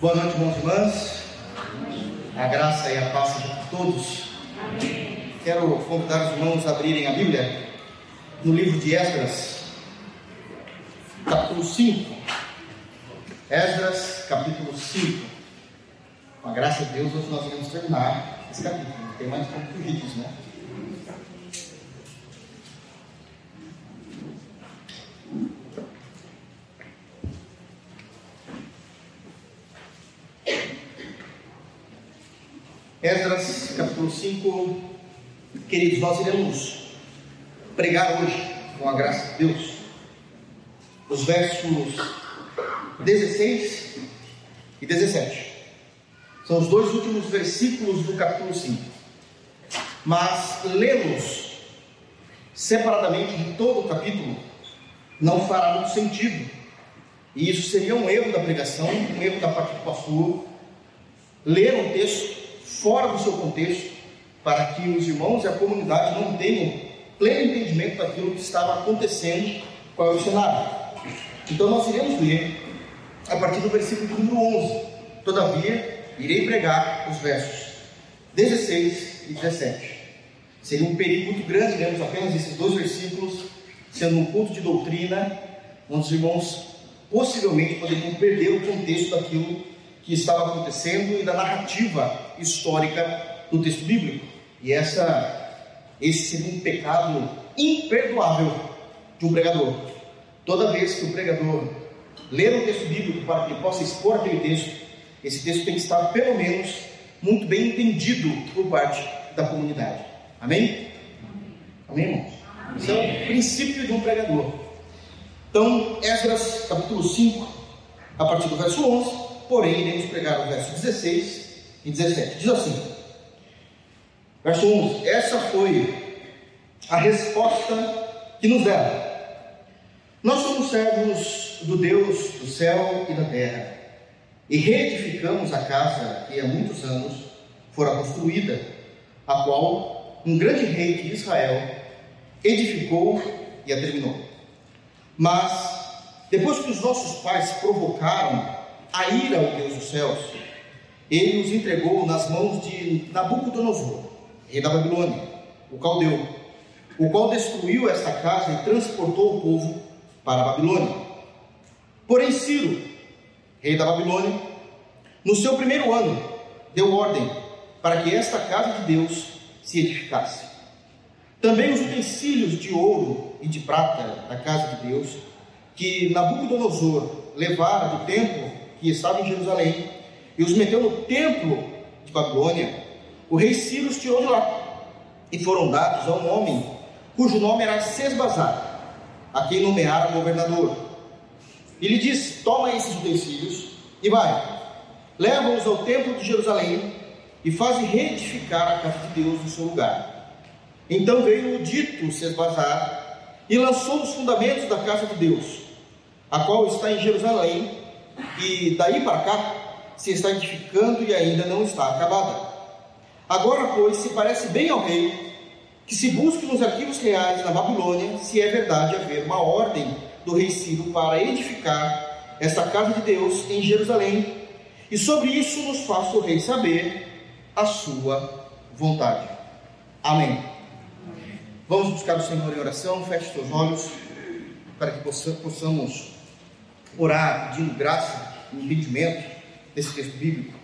Boa noite, irmãos e irmãs. A graça e a paz sejam por todos. Quero convidar os irmãos a abrirem a Bíblia no livro de Esdras, capítulo 5. Esdras, capítulo 5. Com a graça de Deus, hoje nós iremos terminar esse capítulo. Tem mais poucos vídeos, né? Esdras, capítulo 5. Queridos, nós iremos pregar hoje, com a graça de Deus, os versos 16 e 17. São os dois últimos versículos do capítulo 5. Mas lê-los separadamente de todo o capítulo não fará muito sentido. E isso seria um erro da pregação, um erro da parte do pastor. Ler um texto fora do seu contexto, para que os irmãos e a comunidade não tenham pleno entendimento daquilo que estava acontecendo, qual é o cenário. Então nós iremos ler a partir do versículo número 11. Todavia, irei pregar os versos 16 e 17. Seria um perigo muito grande lermos apenas esses dois versículos, sendo um culto de doutrina, onde os irmãos possivelmente poderiam perder o contexto daquilo que estava acontecendo e da narrativa histórica do texto bíblico. E essa, esse seria um pecado imperdoável de um pregador. Toda vez que o pregador ler um texto bíblico para que ele possa expor aquele texto, esse texto tem que estar, pelo menos, muito bem entendido por parte da comunidade. Amém? Amém, irmãos? Isso é o princípio de um pregador. Então, Esdras, capítulo 5, a partir do verso 11, porém, iremos pregar o verso 16 e 17. Diz assim: Verso 11: Essa foi a resposta que nos deram. Nós somos servos do Deus do céu e da terra, e reedificamos a casa que há muitos anos fora construída, a qual um grande rei de Israel edificou e a terminou. Mas, depois que os nossos pais provocaram a ira ao Deus dos céus, ele os entregou nas mãos de Nabucodonosor, rei da Babilônia, o caldeu, o qual destruiu esta casa e transportou o povo para a Babilônia. Porém, Ciro, rei da Babilônia, no seu primeiro ano, deu ordem para que esta casa de Deus se edificasse. Também os utensílios de ouro e de prata da casa de Deus, que Nabucodonosor levara do templo que estava em Jerusalém, e os meteu no templo de Babilônia, o rei Ciro os tirou de lá, e foram dados a um homem cujo nome era Sesbazar, a quem nomearam governador. E disse: Toma esses utensílios e vai, leva-os ao templo de Jerusalém e faz reedificar a casa de Deus no seu lugar. Então veio o dito Sesbazar e lançou os fundamentos da casa de Deus, a qual está em Jerusalém, e daí para cá se está edificando e ainda não está acabada. Agora, pois, se parece bem ao rei que se busque nos arquivos reais na Babilônia se é verdade haver uma ordem do rei Ciro para edificar esta casa de Deus em Jerusalém, e sobre isso nos faça o rei saber a sua vontade. Amém. Vamos buscar o Senhor em oração, feche seus olhos, para que possamos orar pedindo graça entendimento desse texto bíblico.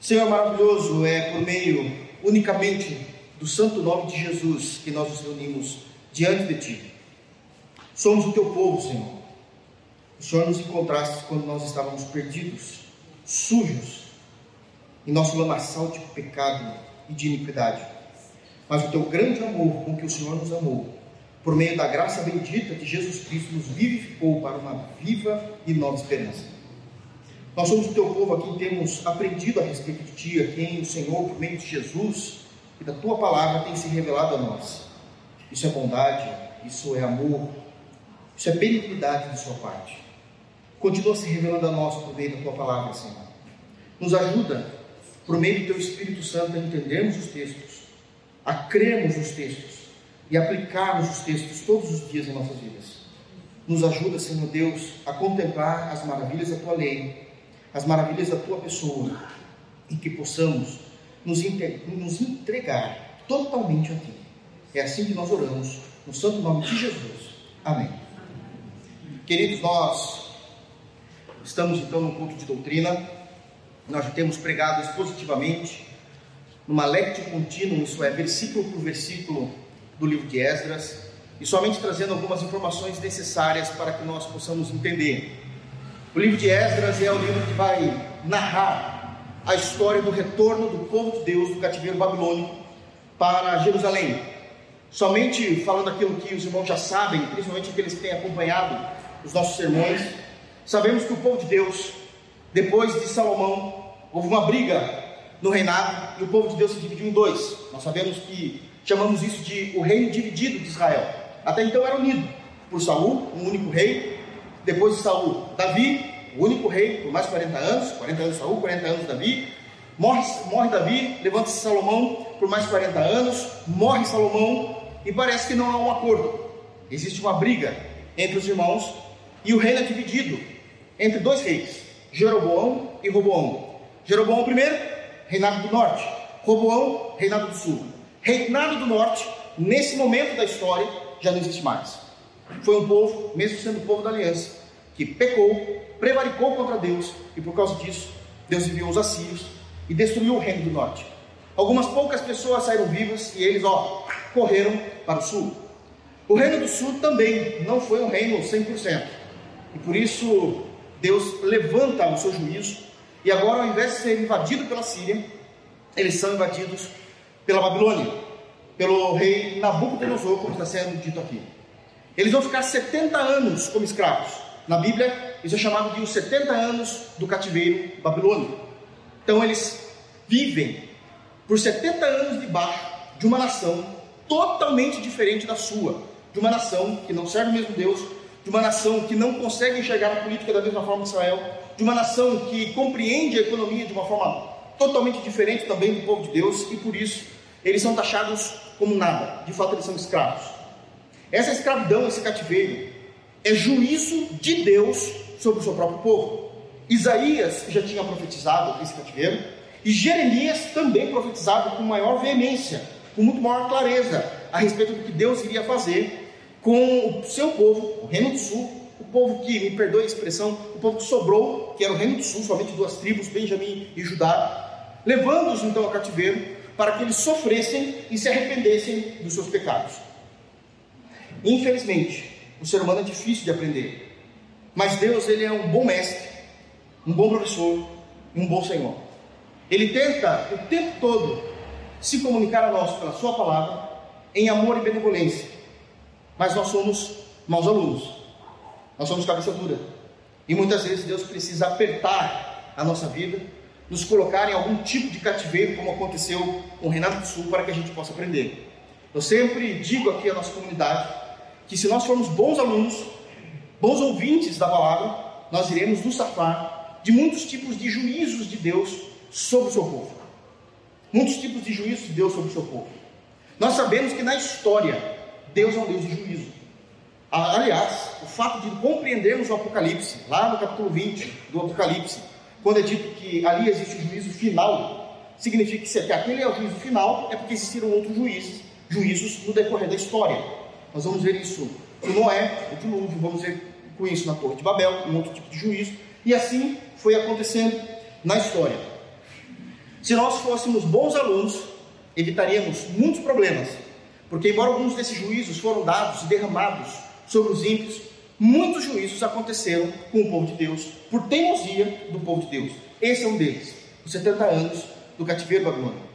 Senhor maravilhoso, é por meio unicamente do santo nome de Jesus que nós nos reunimos diante de Ti. Somos o Teu povo, Senhor. O Senhor nos encontraste quando nós estávamos perdidos, sujos, em nosso lamaçal de pecado e de iniquidade. Mas o Teu grande amor com que o Senhor nos amou, por meio da graça bendita de Jesus Cristo, nos vivificou para uma viva e nova esperança. Nós somos o Teu povo a quem temos aprendido a respeito de Ti, a quem o Senhor, por meio de Jesus, e da tua palavra tem se revelado a nós. Isso é bondade, isso é amor, isso é benignidade de sua parte. Continua se revelando a nós por meio da tua palavra, Senhor. Nos ajuda, por meio do teu Espírito Santo, a entendermos os textos, a crermos os textos e aplicarmos os textos todos os dias em nossas vidas. Nos ajuda, Senhor Deus, a contemplar as maravilhas da tua lei as maravilhas da tua pessoa e que possamos nos, nos entregar totalmente a ti. É assim que nós oramos, no santo nome de Jesus. Amém. Queridos, nós estamos então no culto de doutrina, nós já temos pregado expositivamente, numa lectio contínua, isso é, versículo por versículo do livro de Esdras, e somente trazendo algumas informações necessárias para que nós possamos entender. O livro de Esdras é o livro que vai narrar a história do retorno do povo de Deus do cativeiro babilônico para Jerusalém. Somente falando aquilo que os irmãos já sabem, principalmente aqueles que têm acompanhado os nossos sermões, sabemos que o povo de Deus, depois de Salomão, houve uma briga no reinado e o povo de Deus se dividiu em dois. Nós sabemos que chamamos isso de o reino dividido de Israel. Até então era unido por Saul, um único rei, depois de Saul, Davi, o único rei por mais de 40 anos, 40 anos Saul, 40 anos Davi. Morre, morre Davi, levanta-se Salomão por mais de 40 anos, morre Salomão e parece que não há um acordo. Existe uma briga entre os irmãos e o reino é dividido entre dois reis, Jeroboão e Roboão. Jeroboão primeiro, reinado do norte, Roboão, reinado do sul. Reinado do norte, nesse momento da história, já não existe mais. Foi um povo, mesmo sendo o povo da aliança, que pecou, prevaricou contra Deus e por causa disso, Deus enviou os assírios e destruiu o reino do norte. Algumas poucas pessoas saíram vivas e eles, ó, correram para o sul. O reino do sul também não foi um reino 100%. E por isso Deus levanta o seu juízo e agora, ao invés de ser invadido pela Síria, eles são invadidos pela Babilônia, pelo rei Nabucodonosor, como está sendo dito aqui. Eles vão ficar 70 anos como escravos. Na Bíblia, isso é chamado de os 70 anos do cativeiro babilônico. Então, eles vivem por 70 anos debaixo de uma nação totalmente diferente da sua, de uma nação que não serve o mesmo Deus, de uma nação que não consegue enxergar a política da mesma forma que Israel, de uma nação que compreende a economia de uma forma totalmente diferente também do povo de Deus, e por isso eles são taxados como nada, de fato eles são escravos. Essa escravidão, esse cativeiro, é juízo de Deus sobre o seu próprio povo. Isaías já tinha profetizado esse cativeiro, e Jeremias também profetizado com maior veemência, com muito maior clareza, a respeito do que Deus iria fazer com o seu povo, o Reino do Sul, o povo que, me perdoe a expressão, o povo que sobrou, que era o Reino do Sul, somente duas tribos, Benjamim e Judá, levando-os então ao cativeiro para que eles sofressem e se arrependessem dos seus pecados. Infelizmente, o ser humano é difícil de aprender, mas Deus ele é um bom mestre, um bom professor e um bom Senhor. Ele tenta o tempo todo se comunicar a nós pela Sua palavra em amor e benevolência, mas nós somos maus alunos, nós somos cabeça dura, e muitas vezes Deus precisa apertar a nossa vida, nos colocar em algum tipo de cativeiro, como aconteceu com o Renato do Sul, para que a gente possa aprender. Eu sempre digo aqui à nossa comunidade que se nós formos bons alunos, bons ouvintes da palavra, nós iremos nos safar de muitos tipos de juízos de Deus sobre o seu povo. Muitos tipos de juízos de Deus sobre o seu povo. Nós sabemos que na história, Deus é um Deus de juízo. Aliás, o fato de compreendermos o Apocalipse, lá no capítulo 20 do Apocalipse, quando é dito que ali existe o juízo final, significa que se aquele é o juízo final, é porque existiram outros juízes, juízos no decorrer da história. Nós vamos ver isso com Noé, o dilúvio, vamos ver com isso na Torre de Babel, um outro tipo de juízo, e assim foi acontecendo na história. Se nós fôssemos bons alunos, evitaríamos muitos problemas, porque embora alguns desses juízos foram dados e derramados sobre os ímpios, muitos juízos aconteceram com o povo de Deus, por teimosia do povo de Deus. Esse é um deles, os 70 anos do cativeiro babilônico.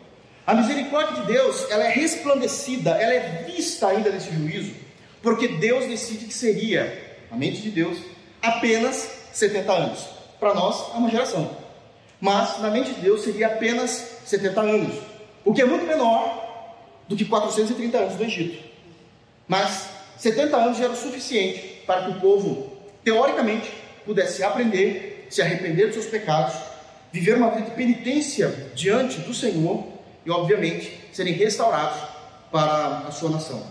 A misericórdia de Deus, ela é resplandecida, ela é vista ainda nesse juízo, porque Deus decide que seria, a mente de Deus, apenas 70 anos. Para nós, é uma geração. Mas, na mente de Deus, seria apenas 70 anos, o que é muito menor do que 430 anos do Egito. Mas 70 anos já era o suficiente para que o povo, teoricamente, pudesse aprender, se arrepender dos seus pecados, viver uma vida de penitência diante do Senhor e, obviamente, serem restaurados para a sua nação.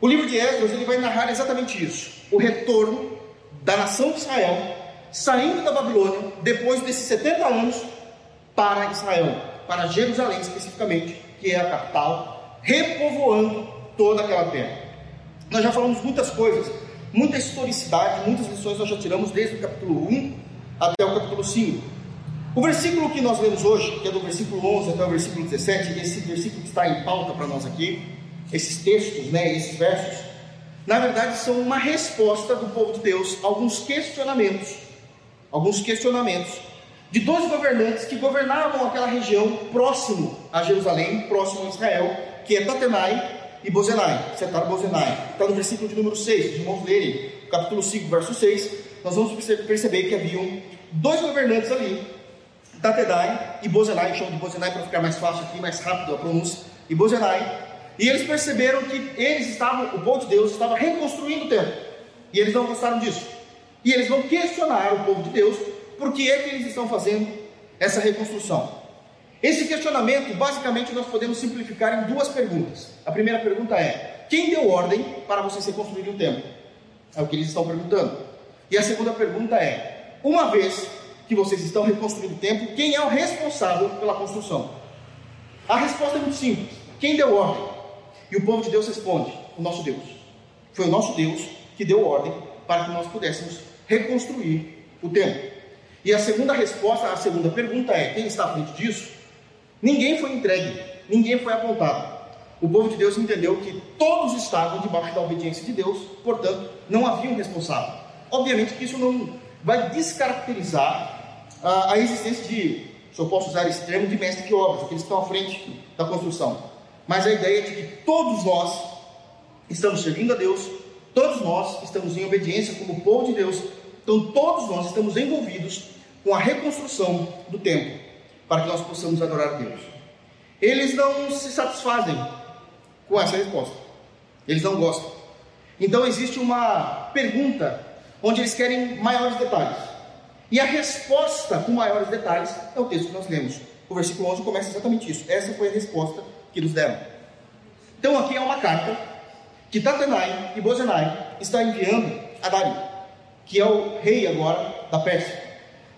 O livro de Esdras ele vai narrar exatamente isso: o retorno da nação de Israel saindo da Babilônia, depois desses 70 anos, para Israel, para Jerusalém especificamente, que é a capital, repovoando toda aquela terra. Nós já falamos muitas coisas, muita historicidade, muitas lições nós já tiramos desde o capítulo 1 até o capítulo 5. O versículo que nós lemos hoje, que é do versículo 11 até o versículo 17, esse versículo que está em pauta para nós aqui, esses textos, né, esses versos, na verdade são uma resposta do povo de Deus a alguns questionamentos, alguns questionamentos de dois governantes que governavam aquela região próximo a Jerusalém, próximo a Israel, que é Tatenai e Bozenai, Setar Bozenai. Está no versículo de número 6, os irmãos lerem, capítulo 5, verso 6, nós vamos perceber que haviam dois governantes ali, Tatenai e Bozenai, chamo de Bozenai para ficar mais fácil aqui, mais rápido a pronúncia, e Bozenai, e eles perceberam que eles estavam, o povo de Deus estava reconstruindo o templo, e eles não gostaram disso. E eles vão questionar o povo de Deus por que é que eles estão fazendo essa reconstrução. Esse questionamento, basicamente, nós podemos simplificar em duas perguntas. A primeira pergunta é: quem deu ordem para vocês reconstruírem o templo? É o que eles estão perguntando. E a segunda pergunta é: uma vez que vocês estão reconstruindo o templo, quem é o responsável pela construção? A resposta é muito simples: quem deu ordem? E o povo de Deus responde: o nosso Deus. Foi o nosso Deus que deu ordem para que nós pudéssemos reconstruir o templo. E a segunda resposta, a segunda pergunta é: quem está à frente disso? Ninguém foi entregue, ninguém foi apontado. O povo de Deus entendeu que todos estavam debaixo da obediência de Deus, portanto, não havia um responsável. Obviamente que isso não vai descaracterizar a, a existência de, se eu posso usar esse termo, de mestre de obras, aqueles que estão à frente da construção. Mas a ideia é de que todos nós estamos servindo a Deus, todos nós estamos em obediência como povo de Deus, então todos nós estamos envolvidos com a reconstrução do templo para que nós possamos adorar a Deus. Eles não se satisfazem com essa resposta. Eles não gostam. Então existe uma pergunta onde eles querem maiores detalhes. E a resposta com maiores detalhes é o texto que nós lemos. O versículo 11 começa exatamente isso. Essa foi a resposta que nos deram. Então aqui é uma carta que Tatenai e Bozenai está enviando a Dari, que é o rei agora da Pérsia.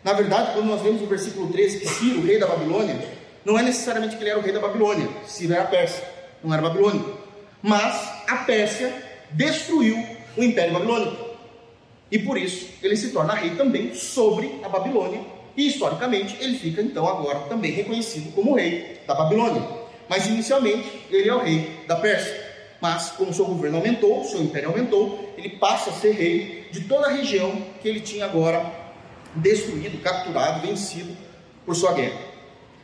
Na verdade, quando nós vemos o versículo 13 que Ciro, rei da Babilônia, não é necessariamente que ele era o rei da Babilônia, Ciro era Pérsia, não era babilônico. Mas a Pérsia destruiu o império babilônico. E por isso ele se torna rei também sobre a Babilônia. E historicamente ele fica então agora também reconhecido como rei da Babilônia. Mas inicialmente ele é o rei da Pérsia. Mas como seu governo aumentou, seu império aumentou, ele passa a ser rei de toda a região que ele tinha agora destruído, capturado, vencido por sua guerra.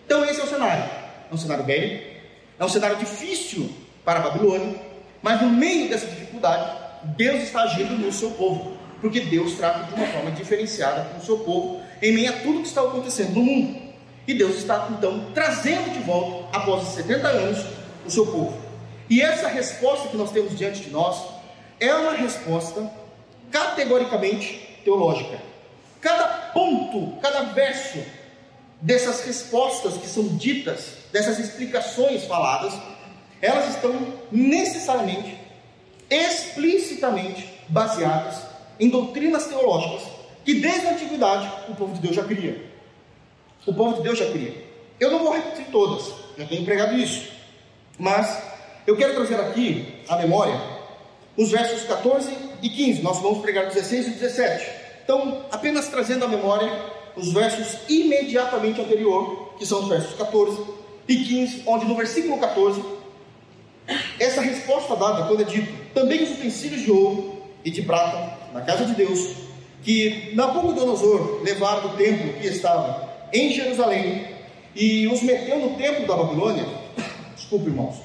Então esse é o cenário. É um cenário bélico, é um cenário difícil para a Babilônia, mas no meio dessa dificuldade, Deus está agindo no seu povo, porque Deus trata de uma forma diferenciada com o seu povo em meio a tudo que está acontecendo no mundo. E Deus está então trazendo de volta, após os 70 anos, o seu povo. E essa resposta que nós temos diante de nós é uma resposta categoricamente teológica. Cada ponto, cada verso dessas respostas que são ditas, dessas explicações faladas, elas estão necessariamente, explicitamente baseadas em doutrinas teológicas que desde a antiguidade o povo de Deus já cria. O povo de Deus já cria. Eu não vou repetir todas, já tenho pregado isso, mas eu quero trazer aqui a memória os versos 14 e 15. Nós vamos pregar 16 e 17. Então, apenas trazendo à memória os versos imediatamente anterior, que são os versos 14 e 15, onde no versículo 14, essa resposta dada quando é dito, também os utensílios de ouro e de prata na casa de Deus, que Nabucodonosor levaram do templo que estava em Jerusalém e os meteu no templo da Babilônia, desculpe irmãos,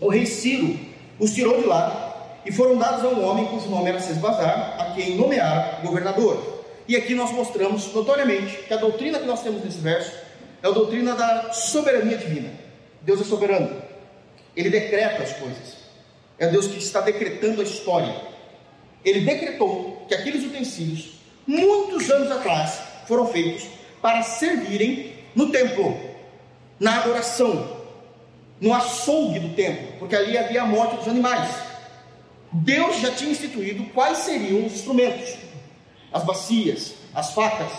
o rei Ciro os tirou de lá e foram dados a um homem cujo nome era Sesbazar, a quem nomearam governador. E aqui nós mostramos notoriamente que a doutrina que nós temos nesse verso é a doutrina da soberania divina. Deus é soberano, ele decreta as coisas, é Deus que está decretando a história. Ele decretou que aqueles utensílios, muitos anos atrás, foram feitos para servirem no templo, na adoração, no açougue do templo, porque ali havia a morte dos animais. Deus já tinha instituído quais seriam os instrumentos. as bacias, as facas,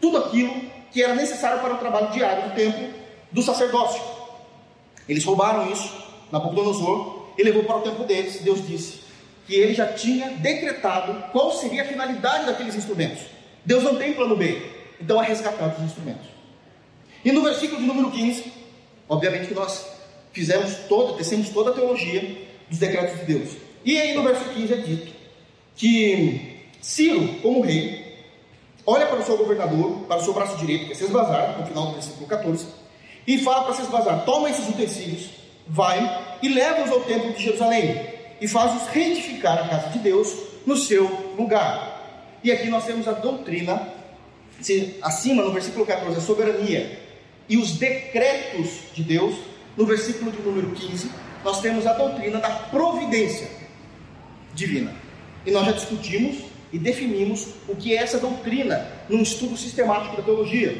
tudo aquilo que era necessário para o trabalho diário do templo do sacerdócio. Eles roubaram isso, Nabucodonosor, e levou para o templo deles. Deus disse que ele já tinha decretado qual seria a finalidade daqueles instrumentos. Deus não tem plano B, então é resgatar os instrumentos. E no versículo de número 15, obviamente que nós fizemos toda, tecemos toda a teologia dos decretos de Deus. E aí no verso 15 é dito que Ciro, como rei, olha para o seu governador, para o seu braço direito, que é Sesbazar, no final do versículo 14, e fala para Sesbazar: toma esses utensílios, vai e leva-os ao templo de Jerusalém, e faz-os reedificar a casa de Deus no seu lugar. E aqui nós temos a doutrina, acima no versículo 14, a soberania e os decretos de Deus, no versículo de número 15, nós temos a doutrina da providência divina. E nós já discutimos e definimos o que é essa doutrina num estudo sistemático da teologia.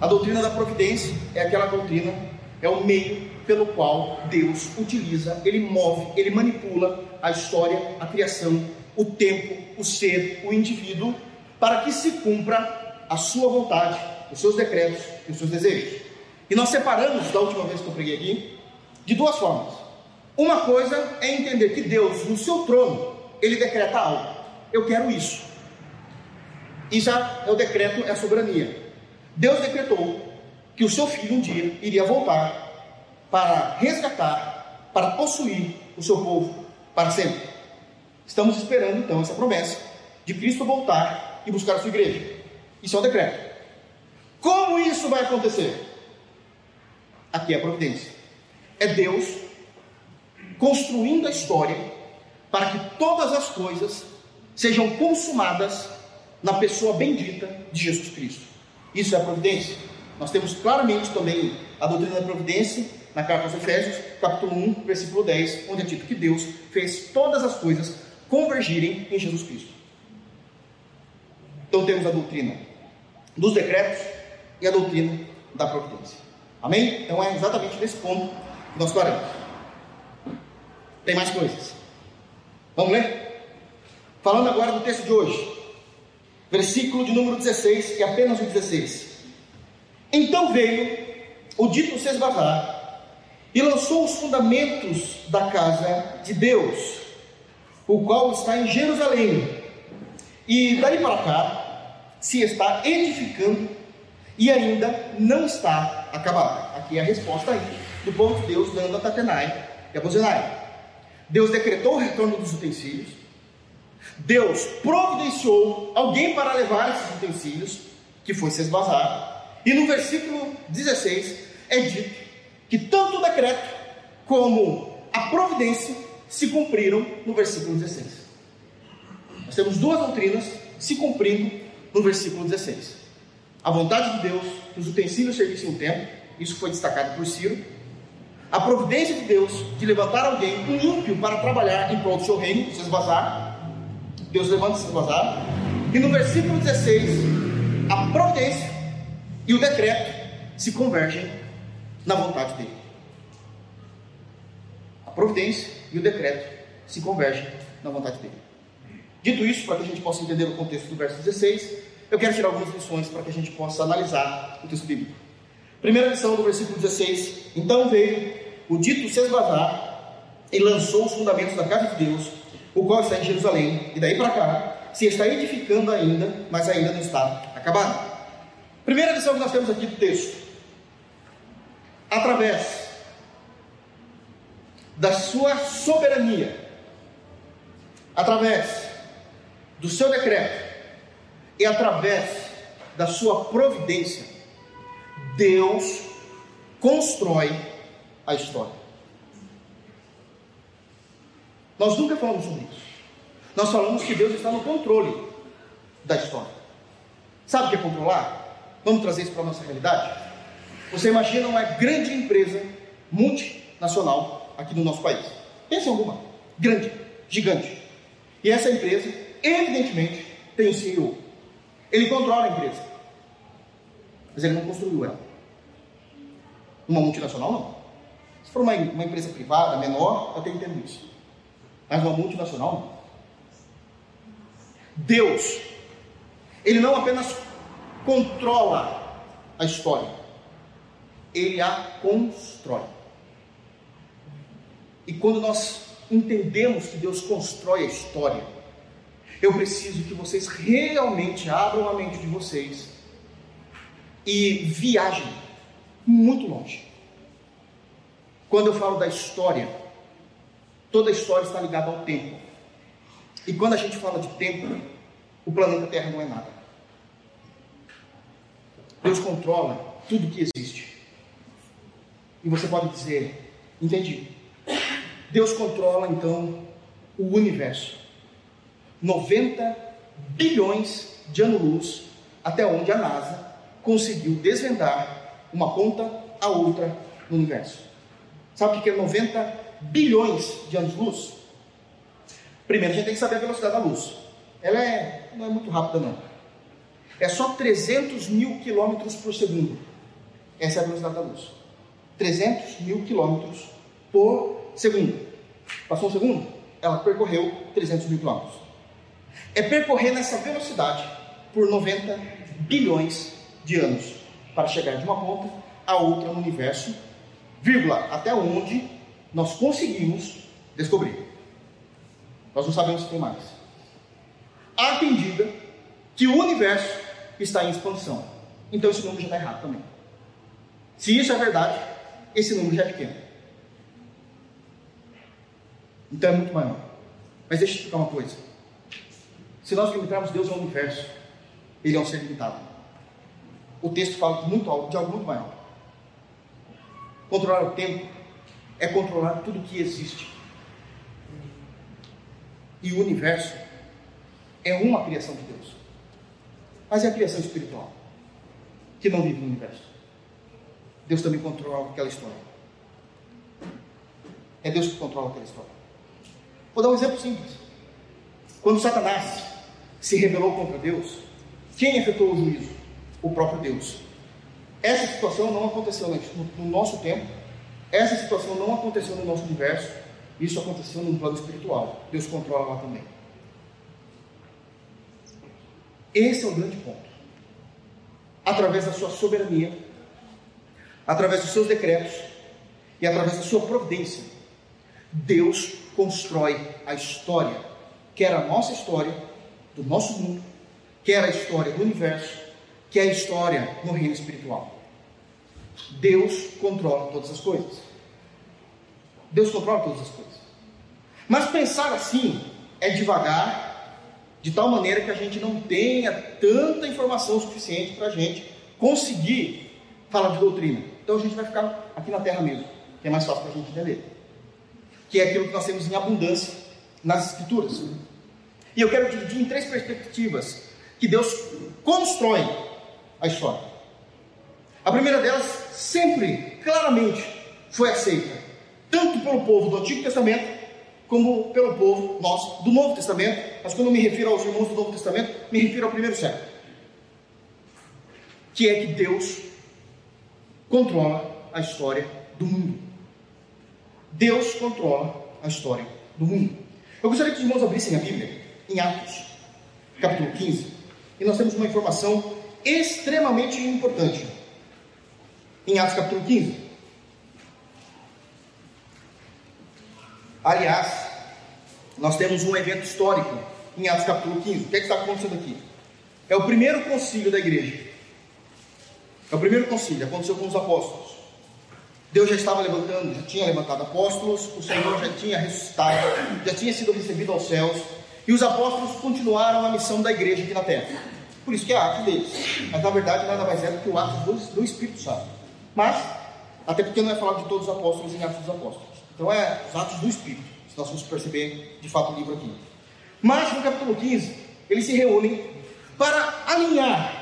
A doutrina da providência é aquela doutrina, é o meio pelo qual Deus utiliza, ele move, ele manipula a história, a criação, o tempo, o ser, o indivíduo, para que se cumpra a sua vontade, os seus decretos e os seus desejos. E nós separamos, da última vez que eu preguei aqui, de duas formas. Uma coisa é entender que Deus, no seu trono, ele decreta algo. Eu quero isso. E já é o decreto, é a soberania. Deus decretou que o seu filho um dia iria voltar para resgatar, para possuir o seu povo para sempre. Estamos esperando então essa promessa de Cristo voltar e buscar a sua igreja. Isso é um decreto. Como isso vai acontecer? Aqui é a providência. É Deus construindo a história para que todas as coisas sejam consumadas na pessoa bendita de Jesus Cristo. Isso é a providência. Nós temos claramente também a doutrina da providência na carta aos Efésios, capítulo 1, versículo 10, onde é dito que Deus fez todas as coisas convergirem em Jesus Cristo. Então temos a doutrina dos decretos e a doutrina da providência. Amém? Então é exatamente nesse ponto que nós paramos. Tem mais coisas. Vamos ler? Falando agora do texto de hoje, versículo de número 16, que é apenas o 16. Então veio o dito Sesbazar e lançou os fundamentos da casa de Deus, o qual está em Jerusalém. E daí para cá se está edificando e ainda não está acabado. Aqui é a resposta aí do povo de Deus dando a Tatenai e a Bozenai. Deus decretou o retorno dos utensílios. Deus providenciou alguém para levar esses utensílios, que foi Sesbazar. E no versículo 16 é dito que tanto o decreto como a providência se cumpriram no versículo 16. Nós temos duas doutrinas se cumprindo no versículo 16. A vontade de Deus que os utensílios servissem o tempo, isso foi destacado por Ciro. A providência de Deus de levantar alguém, um ímpio, para trabalhar em prol do seu reino, se esvazar. Deus levanta se esvazar. E no versículo 16, a providência e o decreto se convergem na vontade dele. A providência e o decreto se convergem na vontade dele. Dito isso, para que a gente possa entender o contexto do verso 16, eu quero tirar algumas lições para que a gente possa analisar o texto bíblico. Primeira lição do versículo 16: Então veio o dito Sesbazar e lançou os fundamentos da casa de Deus, o qual está em Jerusalém, e daí para cá se está edificando ainda, mas ainda não está acabado. Primeira lição que nós temos aqui do texto: através da sua soberania, através do seu decreto e através da sua providência, Deus constrói a história. Nós nunca falamos sobre isso. Nós falamos que Deus está no controle da história. Sabe o que é controlar? Vamos trazer isso para a nossa realidade? Você imagina uma grande empresa multinacional aqui no nosso país. Pense em alguma. Grande, gigante. E essa empresa, evidentemente, tem um CEO. Ele controla a empresa. Mas ele não construiu ela. Uma multinacional, não. Se for uma, uma empresa privada, menor, eu até entendo isso. Mas uma multinacional, não. Deus ele não apenas controla a história, ele a constrói. E quando nós entendemos que Deus constrói a história, eu preciso que vocês realmente abram a mente de vocês e viajem muito longe. Quando eu falo da história, toda a história está ligada ao tempo. E quando a gente fala de tempo, o planeta Terra não é nada. Deus controla tudo que existe. E você pode dizer, entendi. Deus controla então o universo. 90 bilhões de anos-luz até onde a NASA conseguiu desvendar uma ponta a outra no universo. Sabe o que é 90 bilhões de anos-luz? Primeiro a gente tem que saber a velocidade da luz. Ela é, não é muito rápida não. É só 300 mil quilômetros por segundo. Essa é a velocidade da luz. 300 mil quilômetros por segundo. Passou um segundo? Ela percorreu 300 mil quilômetros. É percorrer nessa velocidade por 90 bilhões de anos para chegar de uma ponta a outra no universo, vírgula, até onde nós conseguimos descobrir. Nós não sabemos se tem mais. Há quem diga que o universo está em expansão. Então esse número já está errado também. Se isso é verdade, esse número já é pequeno. Então é muito maior. Mas deixa eu explicar uma coisa. Se nós limitarmos Deus ao universo, ele é um ser limitado. O texto fala muito de algo muito maior. Controlar o tempo é controlar tudo que existe. E o universo é uma criação de Deus. Mas é a criação espiritual, que não vive no universo. Deus também controla aquela história. É Deus que controla aquela história. Vou dar um exemplo simples. Quando Satanás se rebelou contra Deus, quem efetuou o juízo? O próprio Deus. Essa situação não aconteceu no nosso tempo, essa situação não aconteceu no nosso universo, isso aconteceu no plano espiritual. Deus controla lá também. Esse é o grande ponto. Através da sua soberania, através dos seus decretos e através da sua providência, Deus constrói a história, quer a nossa história, do nosso mundo, quer a história do universo, quer a história no reino espiritual. Deus controla todas as coisas. Deus controla todas as coisas. Mas pensar assim é devagar de tal maneira que a gente não tenha tanta informação suficiente para a gente conseguir falar de doutrina. Então a gente vai ficar aqui na terra mesmo, que é mais fácil para a gente entender. Que é aquilo que nós temos em abundância nas Escrituras. E eu quero dividir em três perspectivas que Deus constrói a história. A primeira delas, sempre, claramente, foi aceita, tanto pelo povo do Antigo Testamento, como pelo povo nosso do Novo Testamento, mas quando eu me refiro aos irmãos do Novo Testamento, me refiro ao primeiro século. Que é que Deus controla a história do mundo. Deus controla a história do mundo. Eu gostaria que os irmãos abrissem a Bíblia em Atos, capítulo 15, e nós temos uma informação extremamente importante. Em Atos, capítulo 15. Aliás, nós temos um evento histórico em Atos capítulo 15. O que, é que está acontecendo aqui? É o primeiro concílio da igreja. É o primeiro concílio, aconteceu com os apóstolos. Deus já estava levantando, já tinha levantado apóstolos, o Senhor já tinha ressuscitado, já tinha sido recebido aos céus, e os apóstolos continuaram a missão da igreja aqui na terra. Por isso que é ato deles. Mas na verdade nada mais é do que o ato do, do Espírito Santo. Mas, até porque não é falar de todos os apóstolos em Atos dos Apóstolos. Então é os atos do Espírito, se nós vamos perceber de fato o livro aqui. Mas no capítulo 15, eles se reúnem para alinhar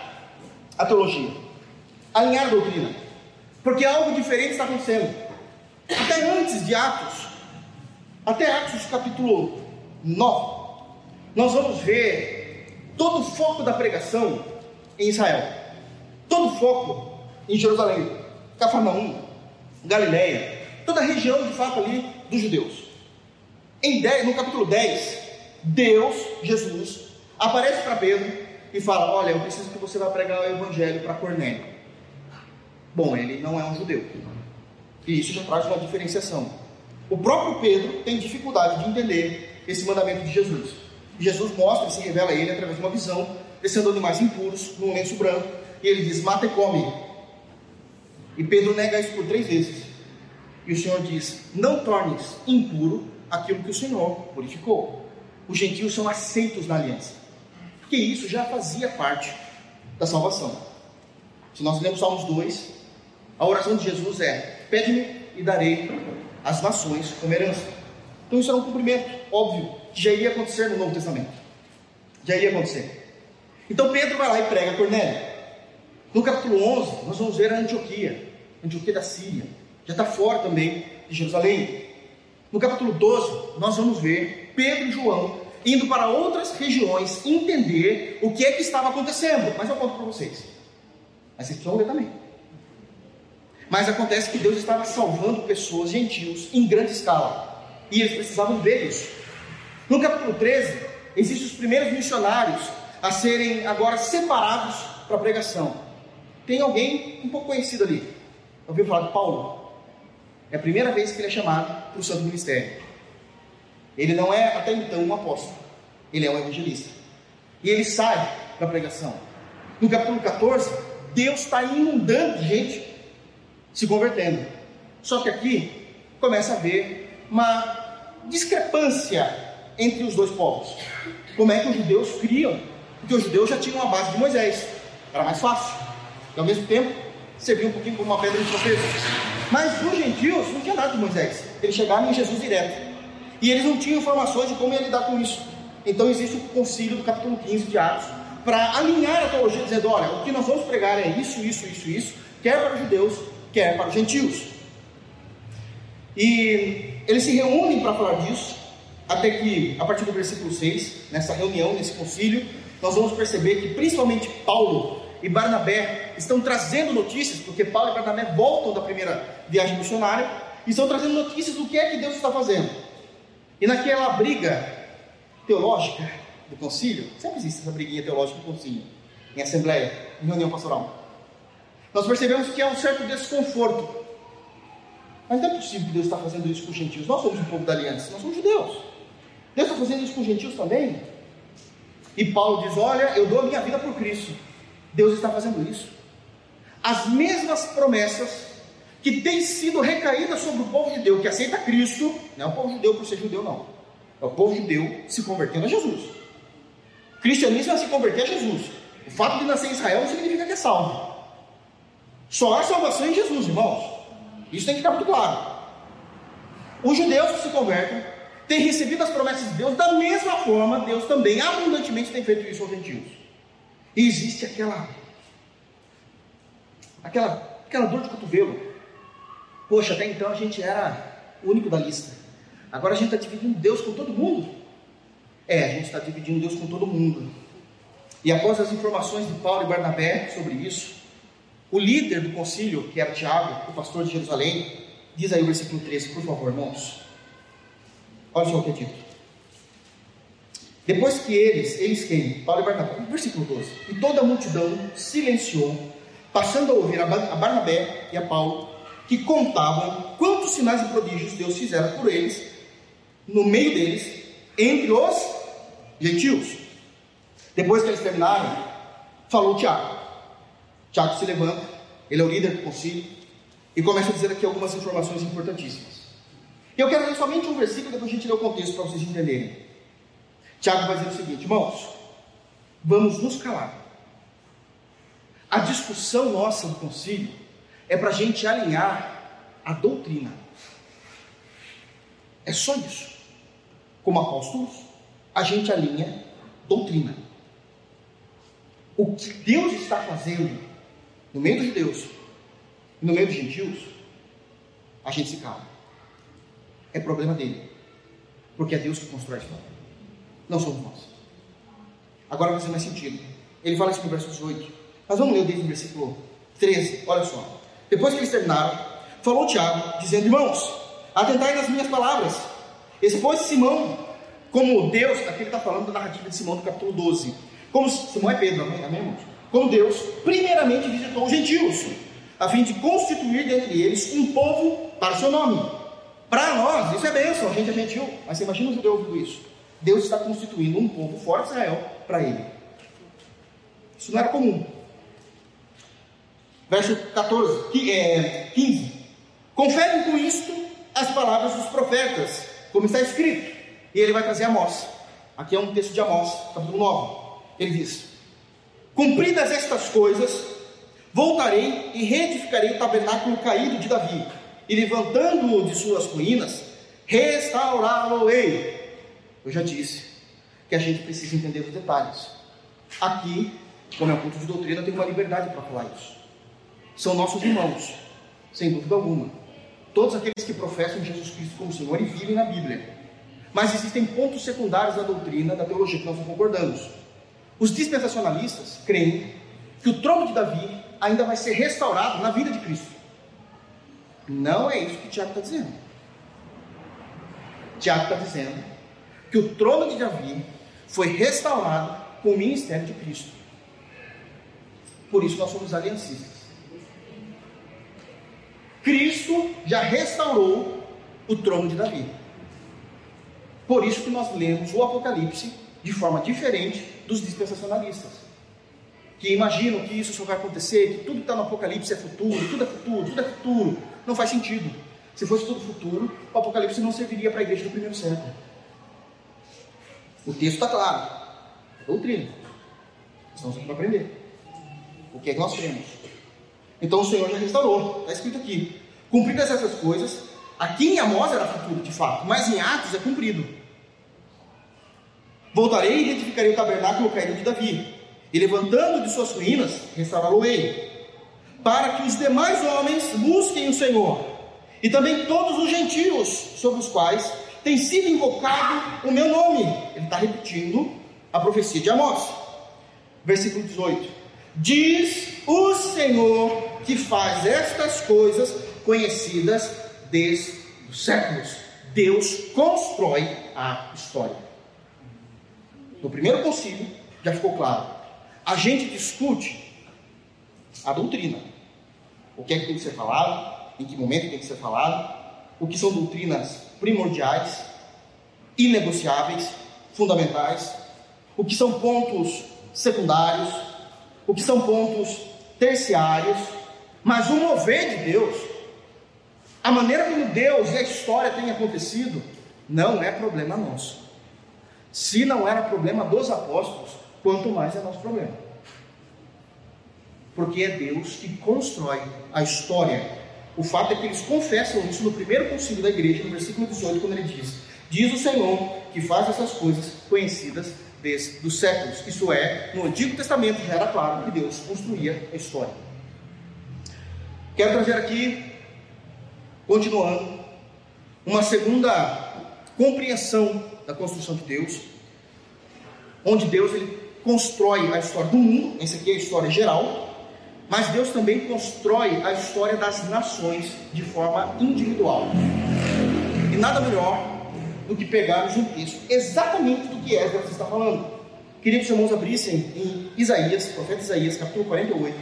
a teologia, alinhar a doutrina, porque algo diferente está acontecendo. Até antes de Atos, até Atos capítulo 9, nós vamos ver todo o foco da pregação em Israel, todo o foco em Jerusalém, Cafarnaum, Galileia, toda a região de fato ali dos judeus. Em 10, no capítulo 10, Deus, Jesus, aparece para Pedro e fala: Olha, eu preciso que você vá pregar o evangelho para Cornélio. Bom, ele não é um judeu. E isso já traz uma diferenciação. O próprio Pedro tem dificuldade de entender esse mandamento de Jesus. Jesus mostra e se revela a ele através de uma visão, descendo animais impuros num lenço branco, e ele diz: Mata e come. E Pedro nega isso por três vezes. E o Senhor diz: Não tornes impuro aquilo que o Senhor purificou. Os gentios são aceitos na aliança, porque isso já fazia parte da salvação. Se nós lemos Salmos 2, a oração de Jesus é: Pede-me e darei as nações como herança. Então isso era um cumprimento óbvio já iria acontecer no Novo Testamento. Já iria acontecer. Então Pedro vai lá e prega Cornélio. No capítulo 11, nós vamos ver a Antioquia, Antioquia da Síria. Já está fora também de Jerusalém. No capítulo 12, nós vamos ver Pedro e João indo para outras regiões entender o que é que estava acontecendo. Mas eu conto para vocês. Mas vocês precisam ler também. Mas acontece que Deus estava salvando pessoas, gentios, em grande escala. E eles precisavam ver isso. No capítulo 13, existem os primeiros missionários a serem agora separados para pregação. Tem alguém um pouco conhecido ali. Ouviu falar de Paulo? É a primeira vez que ele é chamado para o santo ministério. Ele não é até então um apóstolo, ele é um evangelista. E ele sai para pregação. No capítulo 14, Deus está inundando gente se convertendo. Só que aqui começa a haver uma discrepância entre os dois povos. Como é que os judeus criam? Porque os judeus já tinham a base de Moisés, era mais fácil. E ao mesmo tempo, servia um pouquinho como uma pedra de tropeço. Mas os gentios não tinha nada de Moisés. Eles chegaram em Jesus direto. E eles não tinham informações de como ia lidar com isso. Então existe o concílio do capítulo 15 de Atos para alinhar a teologia, dizendo: olha, o que nós vamos pregar é isso, isso, isso, isso, quer para os judeus, quer para os gentios. E eles se reúnem para falar disso, até que, a partir do versículo 6, nessa reunião, nesse concílio, nós vamos perceber que principalmente Paulo e Barnabé estão trazendo notícias, porque Paulo e Barnabé voltam da primeira viagem missionária, e estão trazendo notícias do que é que Deus está fazendo. E naquela briga teológica do concílio, sempre existe essa briguinha teológica do concílio, em assembleia, em reunião pastoral. Nós percebemos que há um certo desconforto. Mas não é possível que Deus está fazendo isso com os gentios. Nós somos o povo da aliança, nós somos judeus. Deus está fazendo isso com os gentios também. E Paulo diz: Olha, eu dou a minha vida por Cristo. Deus está fazendo isso. As mesmas promessas que têm sido recaídas sobre o povo judeu que aceita Cristo, não é o povo judeu por ser judeu, não. É o povo judeu se convertendo a Jesus. Cristianismo é se converter a Jesus. O fato de nascer em Israel não significa que é salvo. Só há salvação em Jesus, irmãos. Isso tem que ficar muito claro. Os judeus que se convertem têm recebido as promessas de Deus da mesma forma, Deus também abundantemente tem feito isso aos gentios. E existe aquela, aquela, aquela dor de cotovelo. Poxa, até então a gente era o único da lista. Agora a gente está dividindo Deus com todo mundo. É, a gente está dividindo Deus com todo mundo. E após as informações de Paulo e Barnabé sobre isso, o líder do concílio, que era Tiago, o pastor de Jerusalém, diz aí o versículo 13, por favor, irmãos. Olha só o que é dito. Depois que eles, eles quem? Paulo e Barnabé, versículo 12. E toda a multidão silenciou, passando a ouvir a Barnabé e a Paulo, que contavam quantos sinais e prodígios Deus fizera por eles, no meio deles, entre os gentios. Depois que eles terminaram, falou Tiago. Tiago se levanta, ele é o líder do concílio, e começa a dizer aqui algumas informações importantíssimas. Eu quero ler somente um versículo, depois a gente lê o contexto para vocês entenderem. Tiago vai dizer o seguinte, irmãos, vamos nos calar. A discussão nossa do concílio é para a gente alinhar a doutrina. É só isso. Como apóstolos, a gente alinha doutrina. O que Deus está fazendo no meio dos judeus e no meio dos gentios, a gente se cala. É problema dele. Porque é Deus que constrói a história. Não somos nós. Agora vai fazer mais sentido. Ele fala isso no verso 18. Mas vamos ler o versículo 13. Olha só. Depois que eles terminaram, falou Tiago, dizendo: Irmãos, atentai nas minhas palavras. Expôs Simão como Deus, aqui ele está falando da narrativa de Simão do capítulo 12, como Simão é Pedro, amém, amém irmãos? Como Deus primeiramente visitou os gentios, a fim de constituir dentre eles um povo para o seu nome. Para nós, isso é bênção, a gente é gentil, mas você imagina o judeu ouvindo isso. Deus está constituindo um povo fora de Israel para ele. Isso não era comum. Verso 14, que, é, 15. Conferem com isto as palavras dos profetas, como está escrito. E ele vai trazer Amós. Aqui é um texto de Amós, capítulo 9. Ele diz: Cumpridas estas coisas, voltarei e reedificarei o tabernáculo caído de Davi, e levantando-o de suas ruínas, restaurá-lo-ei. Eu já disse que a gente precisa entender os detalhes. Aqui, como é um culto de doutrina, tem uma liberdade para falar isso. São nossos irmãos, sem dúvida alguma. Todos aqueles que professam Jesus Cristo como Senhor e vivem na Bíblia. Mas existem pontos secundários da doutrina, da teologia que nós não concordamos. Os dispensacionalistas creem que o trono de Davi ainda vai ser restaurado na vida de Cristo. Não é isso que Tiago está dizendo. Tiago está dizendo que o trono de Davi foi restaurado com o ministério de Cristo. Por isso nós somos aliancistas. Cristo já restaurou o trono de Davi. Por isso que nós lemos o Apocalipse de forma diferente dos dispensacionalistas, que imaginam que isso só vai acontecer, que tudo que está no Apocalipse é futuro, tudo é futuro, tudo é futuro. Não faz sentido. Se fosse tudo futuro, o Apocalipse não serviria para a igreja do primeiro século. O texto está claro. É doutrina. Estamos aqui para aprender. O que é que nós cremos? Então o Senhor já restaurou. Está escrito aqui. Cumpridas essas coisas, aqui em Amós era futuro de fato, mas em Atos é cumprido. Voltarei e retificarei o tabernáculo caído de Davi, e levantando de suas ruínas, restaurá-lo-ei, para que os demais homens busquem o Senhor, e também todos os gentios sobre os quais tem sido invocado o meu nome. Ele está repetindo a profecia de Amós. Versículo 18: Diz o Senhor que faz estas coisas conhecidas desde os séculos. Deus constrói a história. No primeiro concílio, já ficou claro. A gente discute a doutrina. O que é que tem que ser falado, em que momento tem que ser falado, o que são doutrinas primordiais, inegociáveis, fundamentais, o que são pontos secundários, o que são pontos terciários, mas o mover de Deus, a maneira como Deus e a história têm acontecido, não é problema nosso. Se não era problema dos apóstolos, quanto mais é nosso problema. Porque é Deus que constrói a história. O fato é que eles confessam isso no primeiro concílio da igreja, no versículo 18, quando ele diz: Diz o Senhor que faz essas coisas conhecidas desde os séculos. Isso é, no Antigo Testamento já era claro que Deus construía a história. Quero trazer aqui, continuando, uma segunda compreensão da construção de Deus, onde Deus ele constrói a história do mundo, essa aqui é a história geral, mas Deus também constrói a história das nações de forma individual. E nada melhor do que pegarmos um texto exatamente do que Esdras está falando. Queria que os irmãos abrissem em Isaías, profeta Isaías, capítulo 48.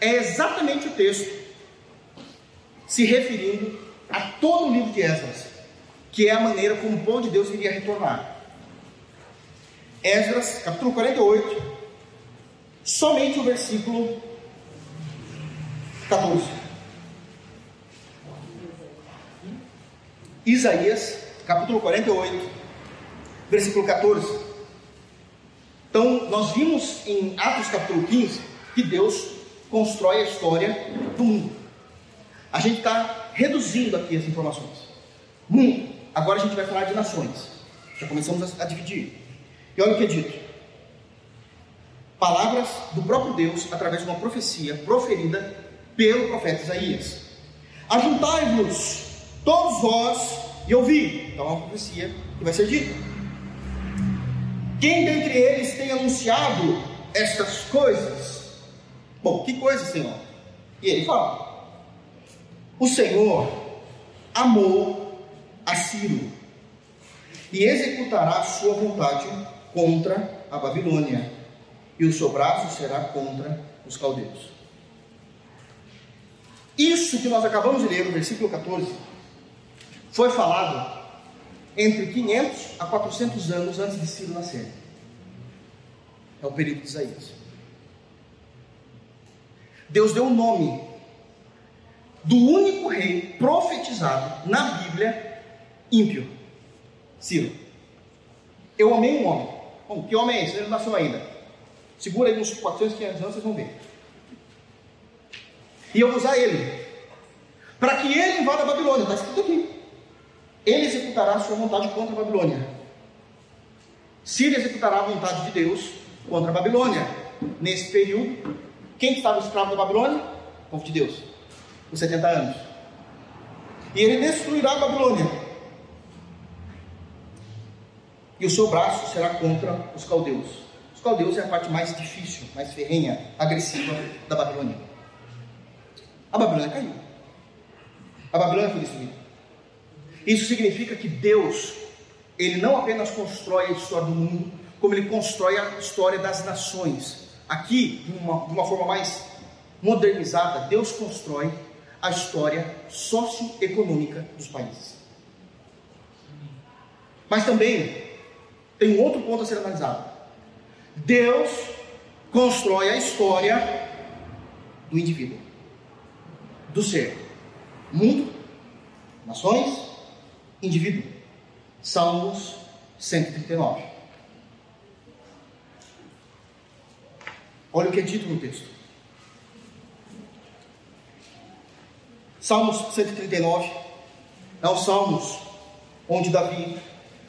É exatamente o texto se referindo a todo o livro de Esdras que é a maneira como o povo de Deus iria retornar. Esdras, capítulo 48, somente o versículo 14. Isaías, capítulo 48, versículo 14. Então, nós vimos em Atos capítulo 15 que Deus constrói a história do mundo. A gente está reduzindo aqui as informações. Mundo. Agora a gente vai falar de nações. Já começamos a, dividir. E olha o que é dito: palavras do próprio Deus através de uma profecia proferida pelo profeta Isaías. Ajuntai-vos, todos vós, e ouvi. Então é uma profecia que vai ser dita. Quem dentre eles tem anunciado estas coisas? Bom, que coisas, Senhor? E ele fala: O Senhor amou a Ciro e executará sua vontade contra a Babilônia, e o seu braço será contra os caldeus. Isso que nós acabamos de ler no versículo 14 foi falado entre 500 a 400 anos antes de Ciro nascer. É o período de Isaías. Deus deu o nome do único rei profetizado na Bíblia ímpio, Ciro. Eu amei um homem. Bom, que homem é esse? Ele não nasceu ainda. Segura aí uns 400, 500 anos, vocês vão ver. E eu vou usar ele. Para que ele invada a Babilônia. Está escrito aqui. Ele executará a sua vontade contra a Babilônia. Síria executará a vontade de Deus contra a Babilônia. Nesse período, quem estava escravo da Babilônia? O povo de Deus. Por 70 anos. E ele destruirá a Babilônia. E o seu braço será contra os caldeus. Caldeus é a parte mais difícil, mais ferrenha, agressiva da Babilônia. A Babilônia caiu. A Babilônia foi destruída. Isso significa que Deus, Ele não apenas constrói a história do mundo, como Ele constrói a história das nações. Aqui, de uma, de uma forma mais modernizada, Deus constrói a história socioeconômica dos países. Mas também tem um outro ponto a ser analisado. Deus constrói a história do indivíduo, do ser, mundo, nações, indivíduo. Salmos 139. Olha o que é dito no texto. Salmos 139 é o Salmos onde Davi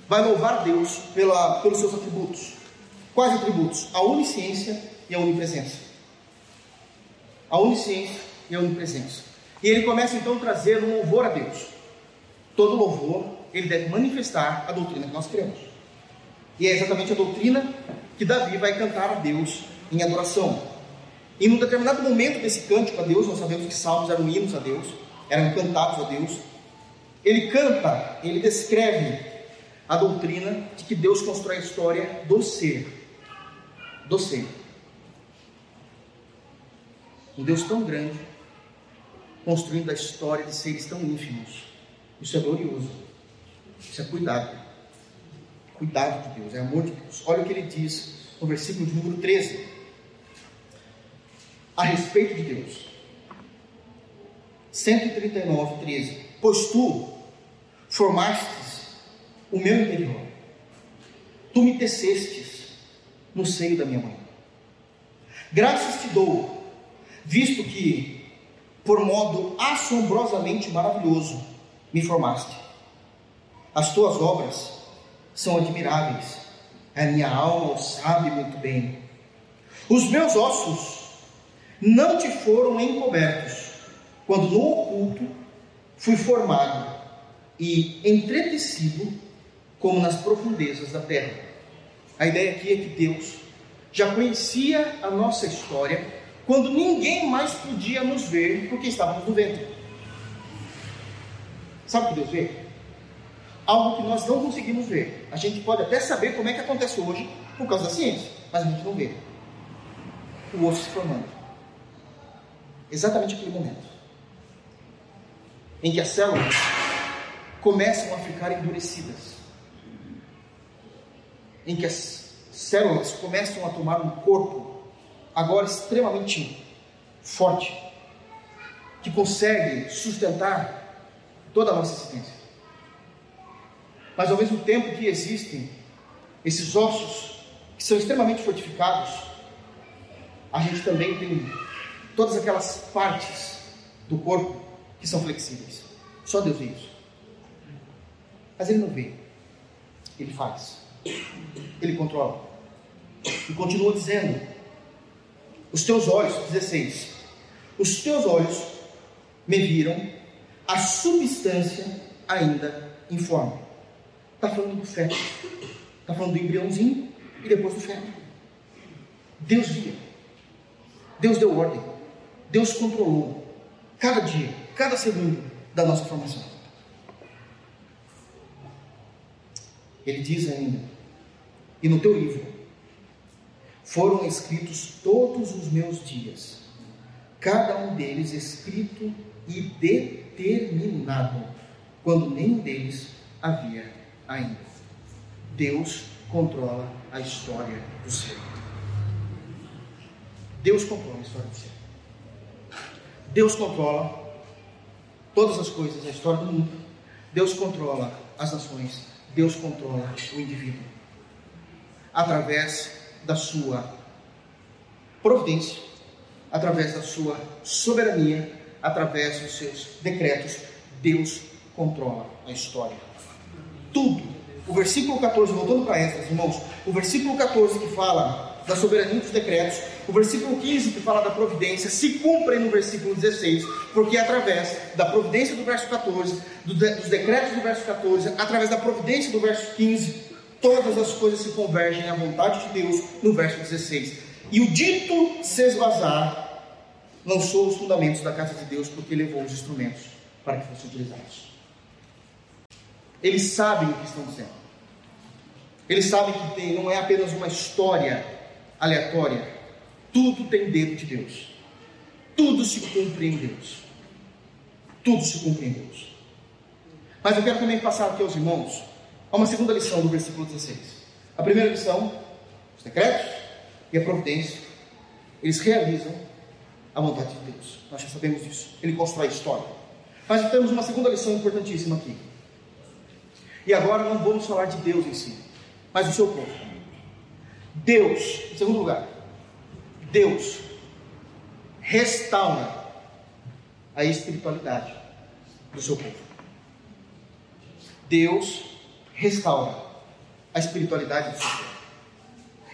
vai louvar Deus pela, pelos seus atributos. Quais atributos? A onisciência e a onipresença. A onisciência e a onipresença. E ele começa então a trazer um louvor a Deus todo louvor, ele deve manifestar a doutrina que nós cremos. E é exatamente a doutrina que Davi vai cantar a Deus em adoração. E num determinado momento desse cântico a Deus, nós sabemos que salmos eram hinos a Deus, eram cantados a Deus. Ele canta, ele descreve a doutrina de que Deus constrói a história do ser. Do ser. Um Deus tão grande, construindo a história de seres tão ínfimos isso é glorioso. Isso é cuidado. Cuidado de Deus, é amor de Deus. Olha o que ele diz no versículo de número 13. A respeito de Deus. 139, 13. Pois tu formastes o meu interior. Tu me tecestes no seio da minha mãe. Graças te dou, visto que, por modo assombrosamente maravilhoso, me formaste. As tuas obras são admiráveis, a minha alma o sabe muito bem. Os meus ossos não te foram encobertos, quando no oculto fui formado e entretecido como nas profundezas da terra. A ideia aqui é que Deus já conhecia a nossa história quando ninguém mais podia nos ver porque estávamos no ventre. Sabe o que Deus vê? Algo que nós não conseguimos ver. A gente pode até saber como é que acontece hoje por causa da ciência, mas a gente não vê. O osso se formando. Exatamente aquele momento em que as células começam a ficar endurecidas, em que as células começam a tomar um corpo agora extremamente forte, que consegue sustentar toda a nossa existência. Mas ao mesmo tempo que existem esses ossos que são extremamente fortificados, a gente também tem todas aquelas partes do corpo que são flexíveis. Só Deus vê isso. Mas Ele não vê. Ele faz. Ele controla. E continua dizendo: Os teus olhos, 16, os teus olhos me viram a substância ainda informe. Está falando do feto. Está falando do embriãozinho e depois do feto. Deus via. Deus deu ordem. Deus controlou cada dia, cada segundo da nossa formação. Ele diz ainda: e no teu livro foram escritos todos os meus dias, cada um deles escrito e determinado, quando nenhum deles havia ainda. Deus controla a história do céu. Deus controla a história do céu. Deus controla todas as coisas, a história do mundo. Deus controla as nações. Deus controla o indivíduo. Através da sua providência, através da sua soberania, através dos seus decretos, Deus controla a história. Tudo. O versículo 14, voltando para Esdras, irmãos, o versículo 14 que fala da soberania dos decretos, o versículo 15 que fala da providência, se cumpre no versículo 16, porque é através da providência do verso 14, dos decretos do verso 14, através da providência do verso 15, todas as coisas se convergem à vontade de Deus no verso 16. E o dito se esvazar lançou os fundamentos da casa de Deus porque levou os instrumentos para que fossem utilizados. Eles sabem o que estão dizendo. Eles sabem que tem, não é apenas uma história aleatória. Tudo tem dedo de Deus. Tudo se cumpre em Deus. Tudo se cumpre em Deus. Mas eu quero também passar aqui aos irmãos Há uma segunda lição do versículo 16. A primeira lição, os decretos e a providência, eles realizam a vontade de Deus. Nós já sabemos disso. Ele constrói a história. Mas temos uma segunda lição importantíssima aqui. E agora não vamos falar de Deus em si, mas do seu povo. Deus, em segundo lugar, Deus restaura a espiritualidade do seu povo. Deus restaura a espiritualidade do povo.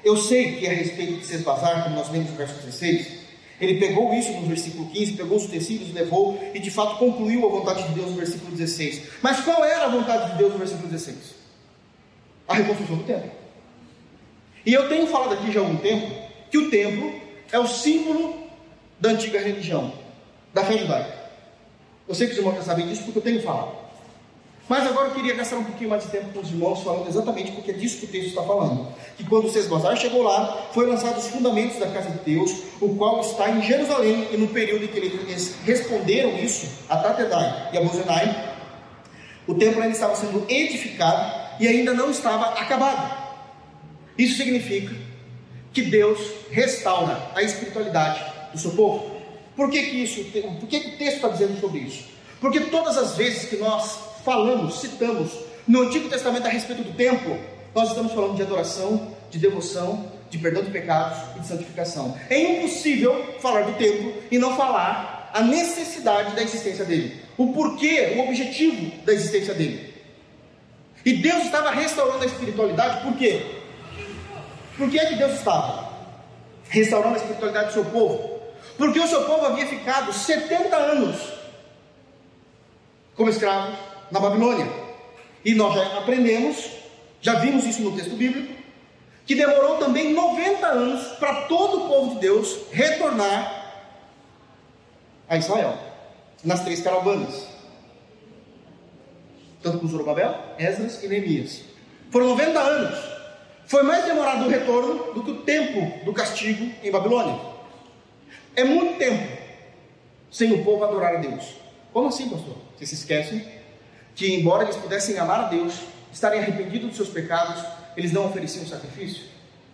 Eu sei que a respeito de Sesbazar, como nós lemos no verso 16, ele pegou isso no versículo 15, pegou os utensílios, levou e de fato concluiu a vontade de Deus no versículo 16. Mas qual era a vontade de Deus no versículo 16? A reconstrução do templo. E eu tenho falado aqui já há algum tempo que o templo é o símbolo da antiga religião, da fé judaica. Eu sei que os irmãos já sabem disso porque eu tenho falado. Mas agora eu queria gastar um pouquinho mais de tempo com os irmãos, falando exatamente porque é disso que o texto está falando. Que quando Sesbazar chegou lá, foi lançado os fundamentos da casa de Deus, o qual está em Jerusalém, e no período em que eles responderam isso, a Tatedai e a Bozenai, o templo ainda estava sendo edificado e ainda não estava acabado. Isso significa que Deus restaura a espiritualidade do seu povo. Por que, que isso? Por que, que o texto está dizendo sobre isso? Porque todas as vezes que nós falamos, citamos no Antigo Testamento a respeito do templo, nós estamos falando de adoração, de devoção, de perdão de pecados e de santificação. É impossível falar do templo e não falar a necessidade da existência dele, o porquê, o objetivo da existência dele. E Deus estava restaurando a espiritualidade, por quê? Por que é que Deus estava restaurando a espiritualidade do seu povo? Porque o seu povo havia ficado 70 anos como escravos na Babilônia. E nós já aprendemos, já vimos isso no texto bíblico, que demorou também 90 anos para todo o povo de Deus retornar a Israel, nas três caravanas. Tanto com Zorobabel, Esdras e Neemias. Foram 90 anos. Foi mais demorado o retorno do que o tempo do castigo em Babilônia. É muito tempo sem o povo adorar a Deus. Como assim, pastor? Vocês se esquecem que, embora eles pudessem amar a Deus, estarem arrependidos dos seus pecados, eles não ofereciam sacrifício.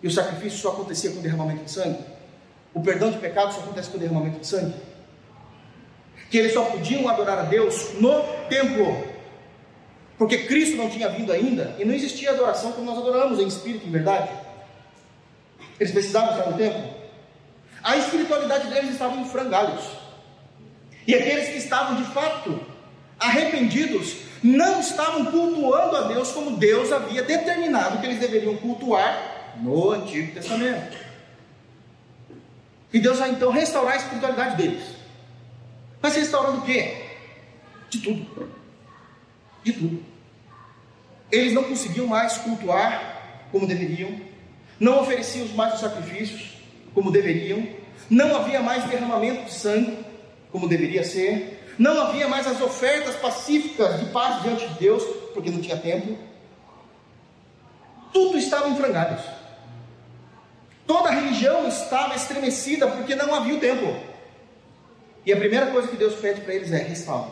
E o sacrifício só acontecia com derramamento de sangue. O perdão de pecados só acontece com derramamento de sangue. Que eles só podiam adorar a Deus no templo. Porque Cristo não tinha vindo ainda e não existia adoração como nós adoramos em espírito e em verdade. Eles precisavam estar no templo. A espiritualidade deles estava em frangalhos. E aqueles que estavam de fato arrependidos não estavam cultuando a Deus como Deus havia determinado que eles deveriam cultuar no Antigo Testamento. E Deus vai então restaurar a espiritualidade deles. Mas restaurando o quê? De tudo. De tudo. Eles não conseguiam mais cultuar como deveriam, não ofereciam mais os sacrifícios como deveriam, não havia mais derramamento de sangue como deveria ser, não havia mais as ofertas pacíficas de paz diante de Deus, porque não tinha templo. tudo estava em frangalhos. Toda a religião estava estremecida porque não havia o templo. E a primeira coisa que Deus pede para eles é restaura,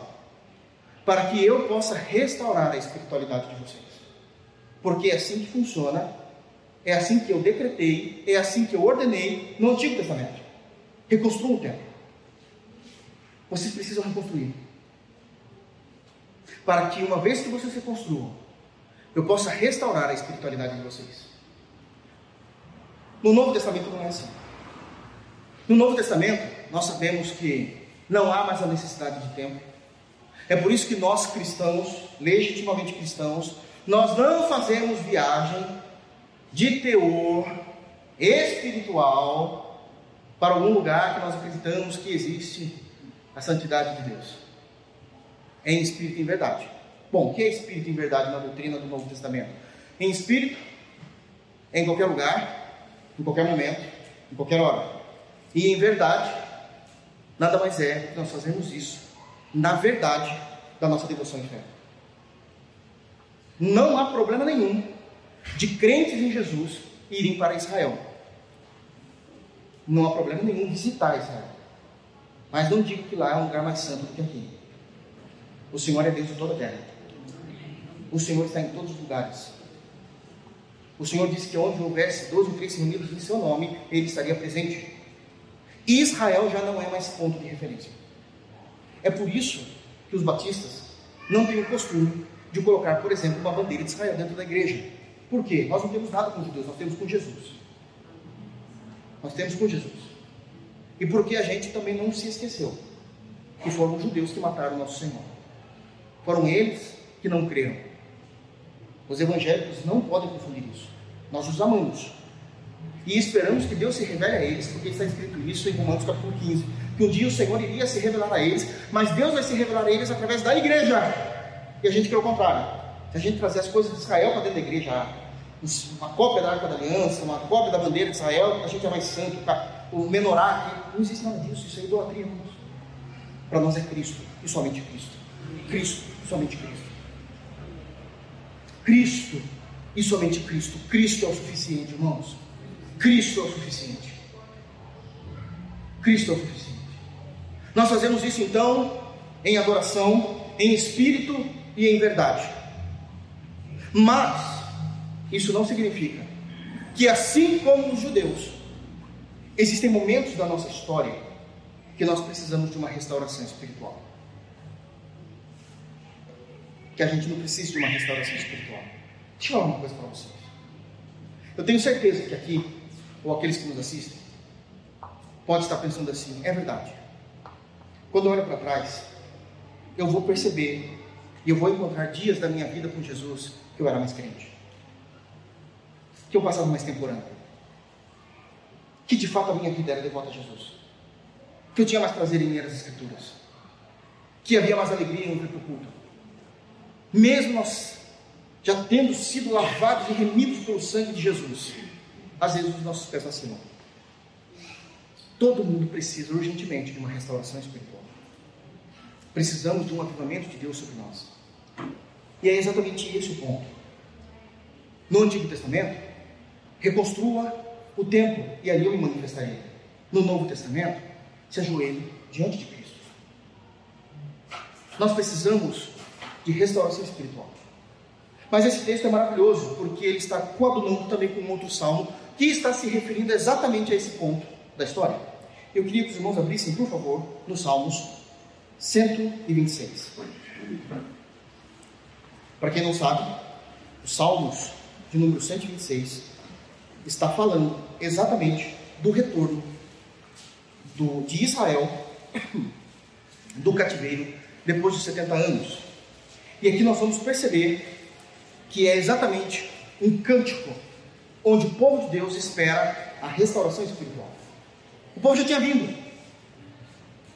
para que eu possa restaurar a espiritualidade de vocês. Porque é assim que funciona, é assim que eu decretei, é assim que eu ordenei no Antigo Testamento. Reconstrua o templo. Vocês precisam reconstruir. Para que uma vez que vocês reconstruam, eu possa restaurar a espiritualidade de vocês. No Novo Testamento não é assim. No Novo Testamento, nós sabemos que não há mais a necessidade de tempo. É por isso que nós cristãos, legitimamente cristãos, nós não fazemos viagem de teor espiritual para algum lugar que nós acreditamos que existe a santidade de Deus. Em espírito e em verdade. Bom, o que é espírito em verdade na doutrina do Novo Testamento? Em espírito, em qualquer lugar, em qualquer momento, em qualquer hora. E em verdade, nada mais é que nós fazemos isso na verdade da nossa devoção e fé. Não há problema nenhum de crentes em Jesus irem para Israel. Não há problema nenhum visitar Israel. Mas não digo que lá é um lugar mais santo do que aqui. O Senhor é Deus de toda a terra. O Senhor está em todos os lugares. O Senhor disse que onde houvesse dois ou três reunidos em seu nome, Ele estaria presente. E Israel já não é mais ponto de referência. É por isso que os batistas não têm o costume de colocar, por exemplo, uma bandeira de Israel dentro da igreja. Por quê? Nós não temos nada com judeus, nós temos com Jesus. Nós temos com Jesus. E porque a gente também não se esqueceu que foram os judeus que mataram o nosso Senhor. Foram eles que não creram. Os evangélicos não podem confundir isso. Nós os amamos. E esperamos que Deus se revele a eles, porque está escrito isso em Romanos capítulo 15, que um dia o Senhor iria se revelar a eles, mas Deus vai se revelar a eles através da igreja. E a gente quer o contrário. Se a gente trazer as coisas de Israel para dentro da igreja, uma cópia da Arca da Aliança, uma cópia da bandeira de Israel, a gente é mais santo, o menorá, não existe nada disso, isso é idolatria, irmãos. Para nós é Cristo, e somente Cristo. Cristo, somente Cristo. Cristo, e somente Cristo. Cristo é o suficiente, irmãos. Cristo é o suficiente. Cristo é o suficiente. Nós fazemos isso então em adoração, em espírito e em verdade. Mas isso não significa que assim como os judeus, existem momentos da nossa história que nós precisamos de uma restauração espiritual. Que a gente não precisa de uma restauração espiritual. Deixa eu falar uma coisa para vocês. Eu tenho certeza que aqui, ou aqueles que nos assistem, pode estar pensando assim, é verdade. Quando eu olho para trás, eu vou perceber e eu vou encontrar dias da minha vida com Jesus que eu era mais crente. Que eu passava mais tempo orando. Que de fato a minha vida era devota a Jesus. Que eu tinha mais prazer em ler as Escrituras. Que havia mais alegria em vir para o culto. Mesmo nós já tendo sido lavados e remidos pelo sangue de Jesus, às vezes os nossos pés vacilam. Todo mundo precisa urgentemente de uma restauração espiritual. Precisamos de um avivamento de Deus sobre nós. E é exatamente esse o ponto. No Antigo Testamento, reconstrua o templo e ali eu me manifestarei. No Novo Testamento, se ajoelhe diante de Cristo. Nós precisamos de restauração espiritual. Mas esse texto é maravilhoso, porque ele está coadunando também com um outro salmo, que está se referindo exatamente a esse ponto da história. Eu queria que os irmãos abrissem, por favor, nos Salmos 126. Para quem não sabe, os Salmos de número 126 está falando exatamente do retorno do, de Israel do cativeiro depois de 70 anos. E aqui nós vamos perceber que é exatamente um cântico onde o povo de Deus espera a restauração espiritual. O povo já tinha vindo.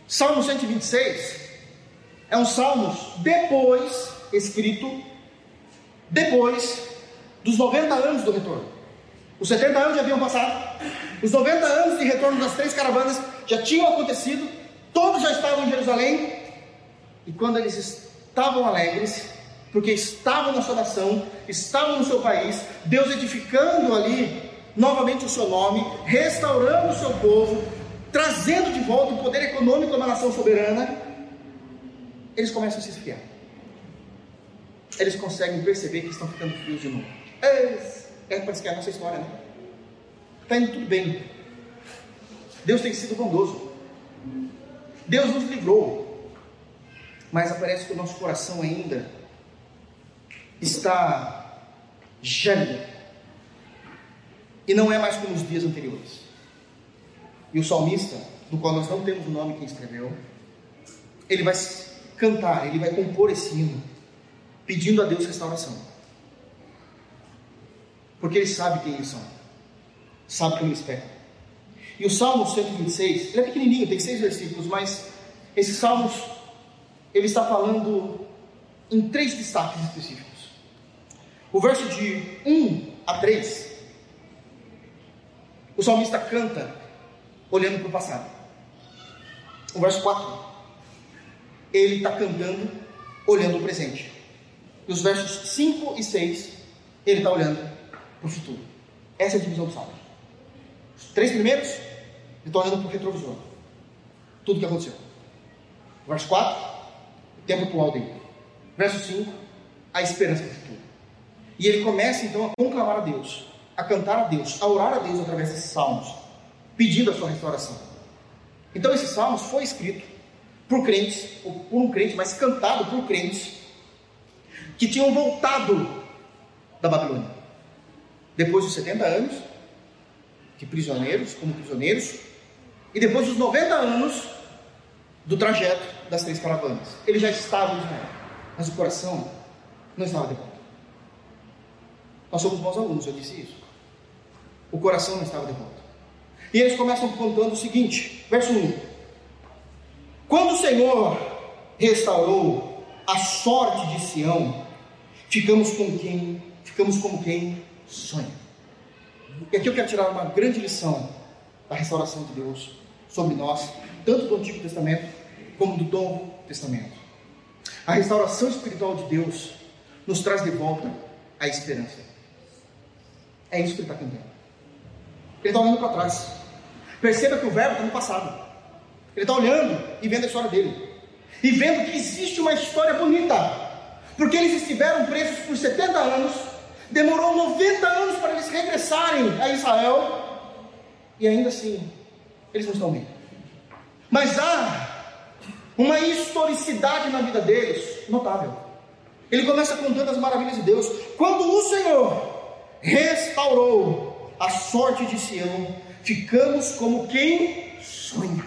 Salmo 126 é um salmo depois escrito depois dos 90 anos do retorno. Os 70 anos já haviam passado, os 90 anos de retorno das três caravanas já tinham acontecido, todos já estavam em Jerusalém, e quando eles estavam alegres, porque estavam na sua nação, estavam no seu país, Deus edificando ali novamente o seu nome, restaurando o seu povo, trazendo de volta o poder econômico de uma nação soberana, eles começam a se esfriar. Eles conseguem perceber que estão ficando frios de novo. É, é parece que é a nossa história, né? Está indo tudo bem. Deus tem sido bondoso. Deus nos livrou. Mas aparece que o nosso coração ainda está gélido. E não é mais como os dias anteriores. E o salmista, do qual nós não temos o nome quem escreveu, ele vai cantar, ele vai compor esse hino, pedindo a Deus restauração. Porque ele sabe quem eles são, sabe como eles pecam. E o Salmo 126, ele é pequenininho, tem seis versículos, mas esse Salmo, ele está falando em três destaques específicos. O verso de 1 a 3, o salmista canta olhando para o passado. O verso 4, ele está cantando olhando o presente. E os versos 5 e 6, ele está olhando para o futuro. Essa é a divisão do salmo. Os três primeiros, olhando para o retrovisor. Tudo que aconteceu. Verso 4, o tempo atual dele. Verso 5, a esperança do futuro. E ele começa então a conclamar a Deus, a cantar a Deus, a orar a Deus através desses salmos, pedindo a sua restauração. Então esse salmos foi escrito por crentes, ou por um crente, mas cantado por crentes que tinham voltado da Babilônia. Depois dos 70 anos de prisioneiros, como prisioneiros, e depois dos 90 anos do trajeto das três caravanas. Eles já estavam em Israel, mas o coração não estava de volta. Nós somos bons alunos, eu disse isso. O coração não estava de volta. E eles começam contando o seguinte, verso 1. Quando o Senhor restaurou a sorte de Sião, ficamos com quem? Ficamos como quem sonha. E aqui eu quero tirar uma grande lição da restauração de Deus sobre nós, tanto do Antigo Testamento como do Novo Testamento. A restauração espiritual de Deus nos traz de volta a esperança. É isso que ele está cantando. Ele está olhando para trás. Perceba que o verbo está no passado. Ele está olhando e vendo a história dele. E vendo que existe uma história bonita. Porque eles estiveram presos por 70 anos. Demorou 90 anos para eles regressarem a Israel. E ainda assim, eles não estão bem. Mas há uma historicidade na vida deles notável. Ele começa contando as maravilhas de Deus. Quando o Senhor restaurou a sorte de Sião, ficamos como quem sonha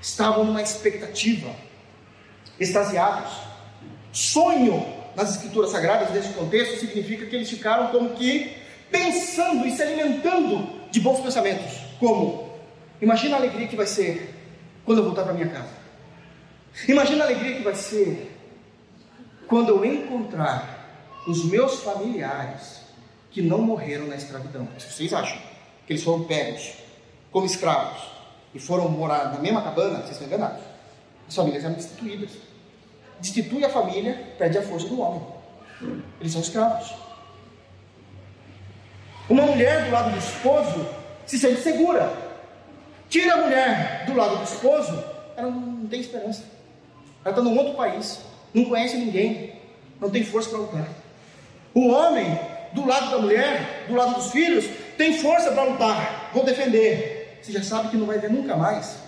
estavam numa expectativa, extasiados. Sonho nas escrituras sagradas, nesse contexto, significa que eles ficaram como que pensando e se alimentando de bons pensamentos. Como? Imagina a alegria que vai ser quando eu voltar para minha casa. Imagina a alegria que vai ser quando eu encontrar os meus familiares que não morreram na escravidão. Vocês acham que eles foram pegos como escravos e foram morar na mesma cabana, vocês estão enganados. As famílias eram destituídas. Destitui a família, perde a força do homem. Eles são escravos. Uma mulher do lado do esposo se sente segura. Tira a mulher do lado do esposo, ela não tem esperança. Ela está num outro país, não conhece ninguém, não tem força para lutar. O homem do lado da mulher, do lado dos filhos, tem força para lutar, vou defender você já sabe que não vai ver nunca mais.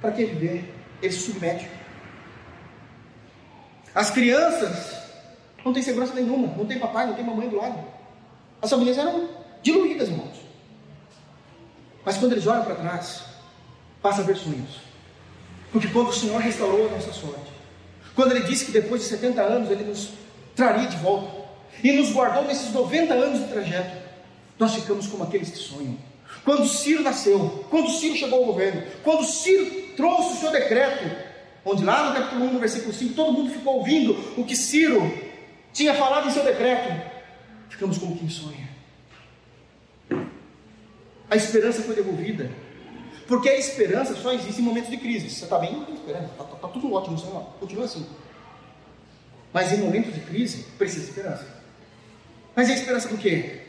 Para que viver? Ele se submete. As crianças não têm segurança nenhuma, não tem papai, não tem mamãe do lado. As famílias eram diluídas, irmãos. Mas quando eles olham para trás, passa a ver sonhos. Porque quando o Senhor restaurou a nossa sorte, quando Ele disse que depois de 70 anos Ele nos traria de volta, e nos guardou nesses 90 anos de trajeto, nós ficamos como aqueles que sonham. Quando Ciro nasceu, quando Ciro chegou ao governo, quando Ciro trouxe o seu decreto, onde lá no capítulo 1, no versículo 5, todo mundo ficou ouvindo o que Ciro tinha falado em seu decreto, ficamos como quem sonha. A esperança foi devolvida, porque a esperança só existe em momentos de crise. Você está bem? Está tá, tá tudo ótimo, Senhor. Continua assim. Mas em momentos de crise, precisa de esperança. Mas é esperança do quê?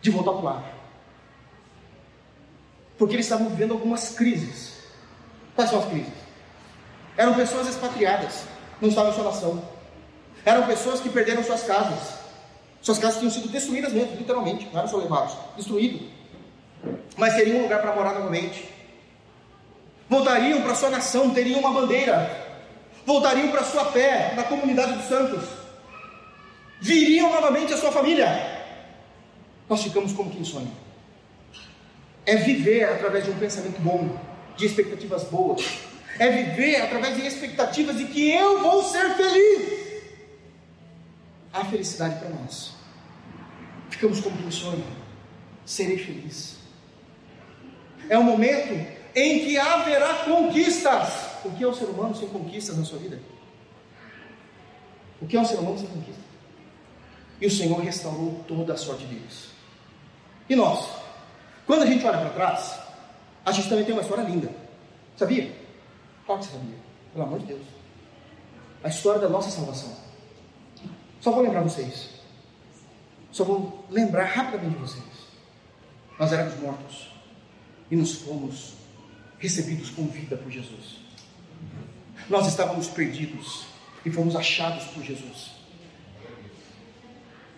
De voltar para o lar. Porque eles estavam vivendo algumas crises. Quais são as crises? Eram pessoas expatriadas, não estavam em sua nação. Eram pessoas que perderam suas casas. Suas casas tinham sido destruídas mesmo, literalmente, não eram só levados, destruído. Mas teriam um lugar para morar novamente. Voltariam para sua nação, teriam uma bandeira. Voltariam para sua fé na comunidade dos santos. Viriam novamente a sua família. Nós ficamos como quem sonha. É viver através de um pensamento bom, de expectativas boas. É viver através de expectativas de que eu vou ser feliz. Há felicidade para nós. Ficamos como quem sonha. Serei feliz. É um momento em que haverá conquistas. O que é o ser humano sem conquistas na sua vida? O que é um ser humano sem conquistas? E o Senhor restaurou toda a sorte deles. E nós? Quando a gente olha para trás, a gente também tem uma história linda. Sabia? Qual que você sabia? Pelo amor de Deus. A história da nossa salvação. Só vou lembrar vocês. Só vou lembrar rapidamente vocês. Nós éramos mortos e nos fomos recebidos com vida por Jesus. Nós estávamos perdidos e fomos achados por Jesus.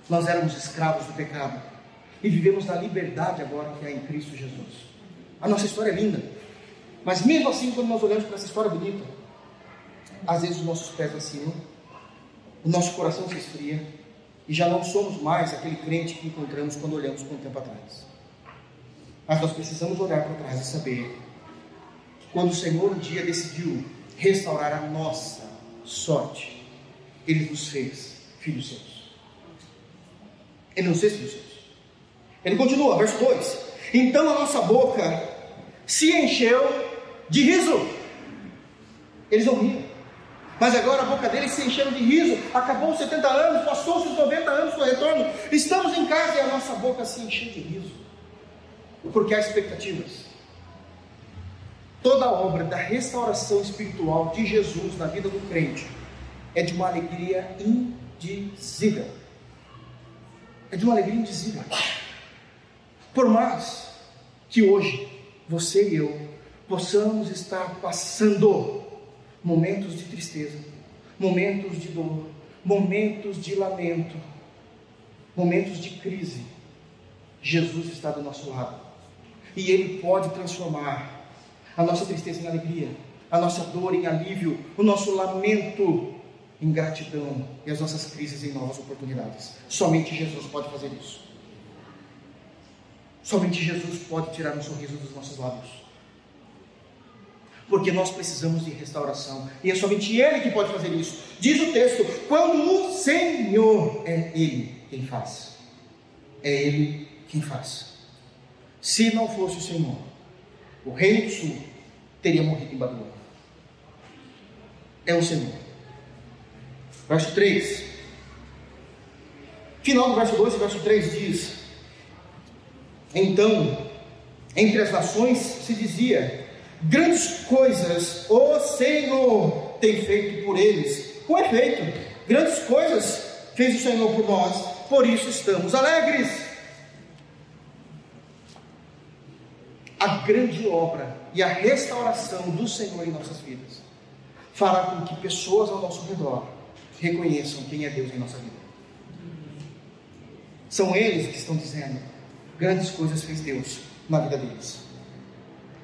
Nós éramos escravos do pecado e vivemos na liberdade agora que há em Cristo Jesus. A nossa história é linda, mas mesmo assim, quando nós olhamos para essa história bonita, às vezes os nossos pés vacilam, o nosso coração se esfria e já não somos mais aquele crente que encontramos quando olhamos com um tempo atrás. Mas nós precisamos olhar para trás e saber quando o Senhor um dia decidiu restaurar a nossa sorte, Ele nos fez filhos seus. Ele nos fez filhos seus. Ele continua, verso 2: Então a nossa boca se encheu de riso. Eles não riam. Mas agora a boca deles se encheu de riso. Acabou os 70 anos, passou-se os 90 anos do retorno. Estamos em casa e a nossa boca se encheu de riso. Porque há expectativas. Toda a obra da restauração espiritual de Jesus na vida do crente é de uma alegria indizível. É de uma alegria indizível. Por mais que hoje você e eu possamos estar passando momentos de tristeza, momentos de dor, momentos de lamento, momentos de crise, Jesus está do nosso lado e Ele pode transformar a nossa tristeza em alegria, a nossa dor em alívio, o nosso lamento em gratidão e as nossas crises em novas oportunidades. Somente Jesus pode fazer isso. Somente Jesus pode tirar um sorriso dos nossos lábios. Porque nós precisamos de restauração. E é somente Ele que pode fazer isso. Diz o texto: quando o Senhor é Ele quem faz. É Ele quem faz. Se não fosse o Senhor, o reino do sul teria morrido em Babilônia. É o Senhor. Verso 3. Final do verso 2 e verso 3 diz: então, entre as nações se dizia: grandes coisas o Senhor tem feito por eles. Com efeito, grandes coisas fez o Senhor por nós, por isso estamos alegres. A grande obra e a restauração do Senhor em nossas vidas fará com que pessoas ao nosso redor reconheçam quem é Deus em nossa vida. São eles que estão dizendo: grandes coisas fez Deus na vida deles.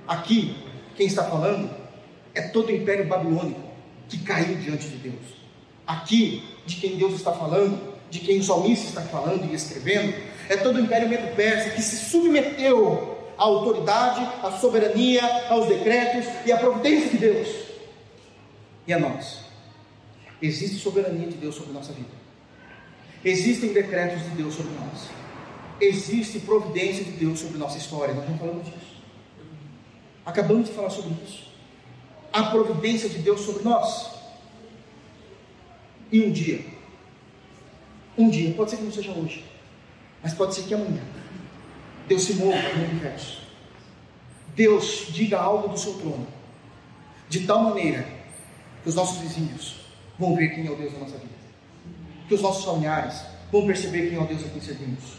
Aqui, quem está falando é todo o império babilônico que caiu diante de Deus. Aqui, de quem Deus está falando, de quem o salmista está falando e escrevendo, é todo o império medo-persa que se submeteu à autoridade, à soberania, aos decretos e à providência de Deus. E a nós? Existe soberania de Deus sobre a nossa vida. Existem decretos de Deus sobre nós existe providência de Deus sobre nossa história. Nós não falamos disso. Acabamos de falar sobre isso. A providência de Deus sobre nós. E um dia, um dia, pode ser que não seja hoje, mas pode ser que amanhã, Deus se mova no universo. Deus diga algo do seu trono, de tal maneira que os nossos vizinhos vão ver quem é o Deus da nossa vida. que os nossos familiares vão perceber quem é o Deus a quem servimos.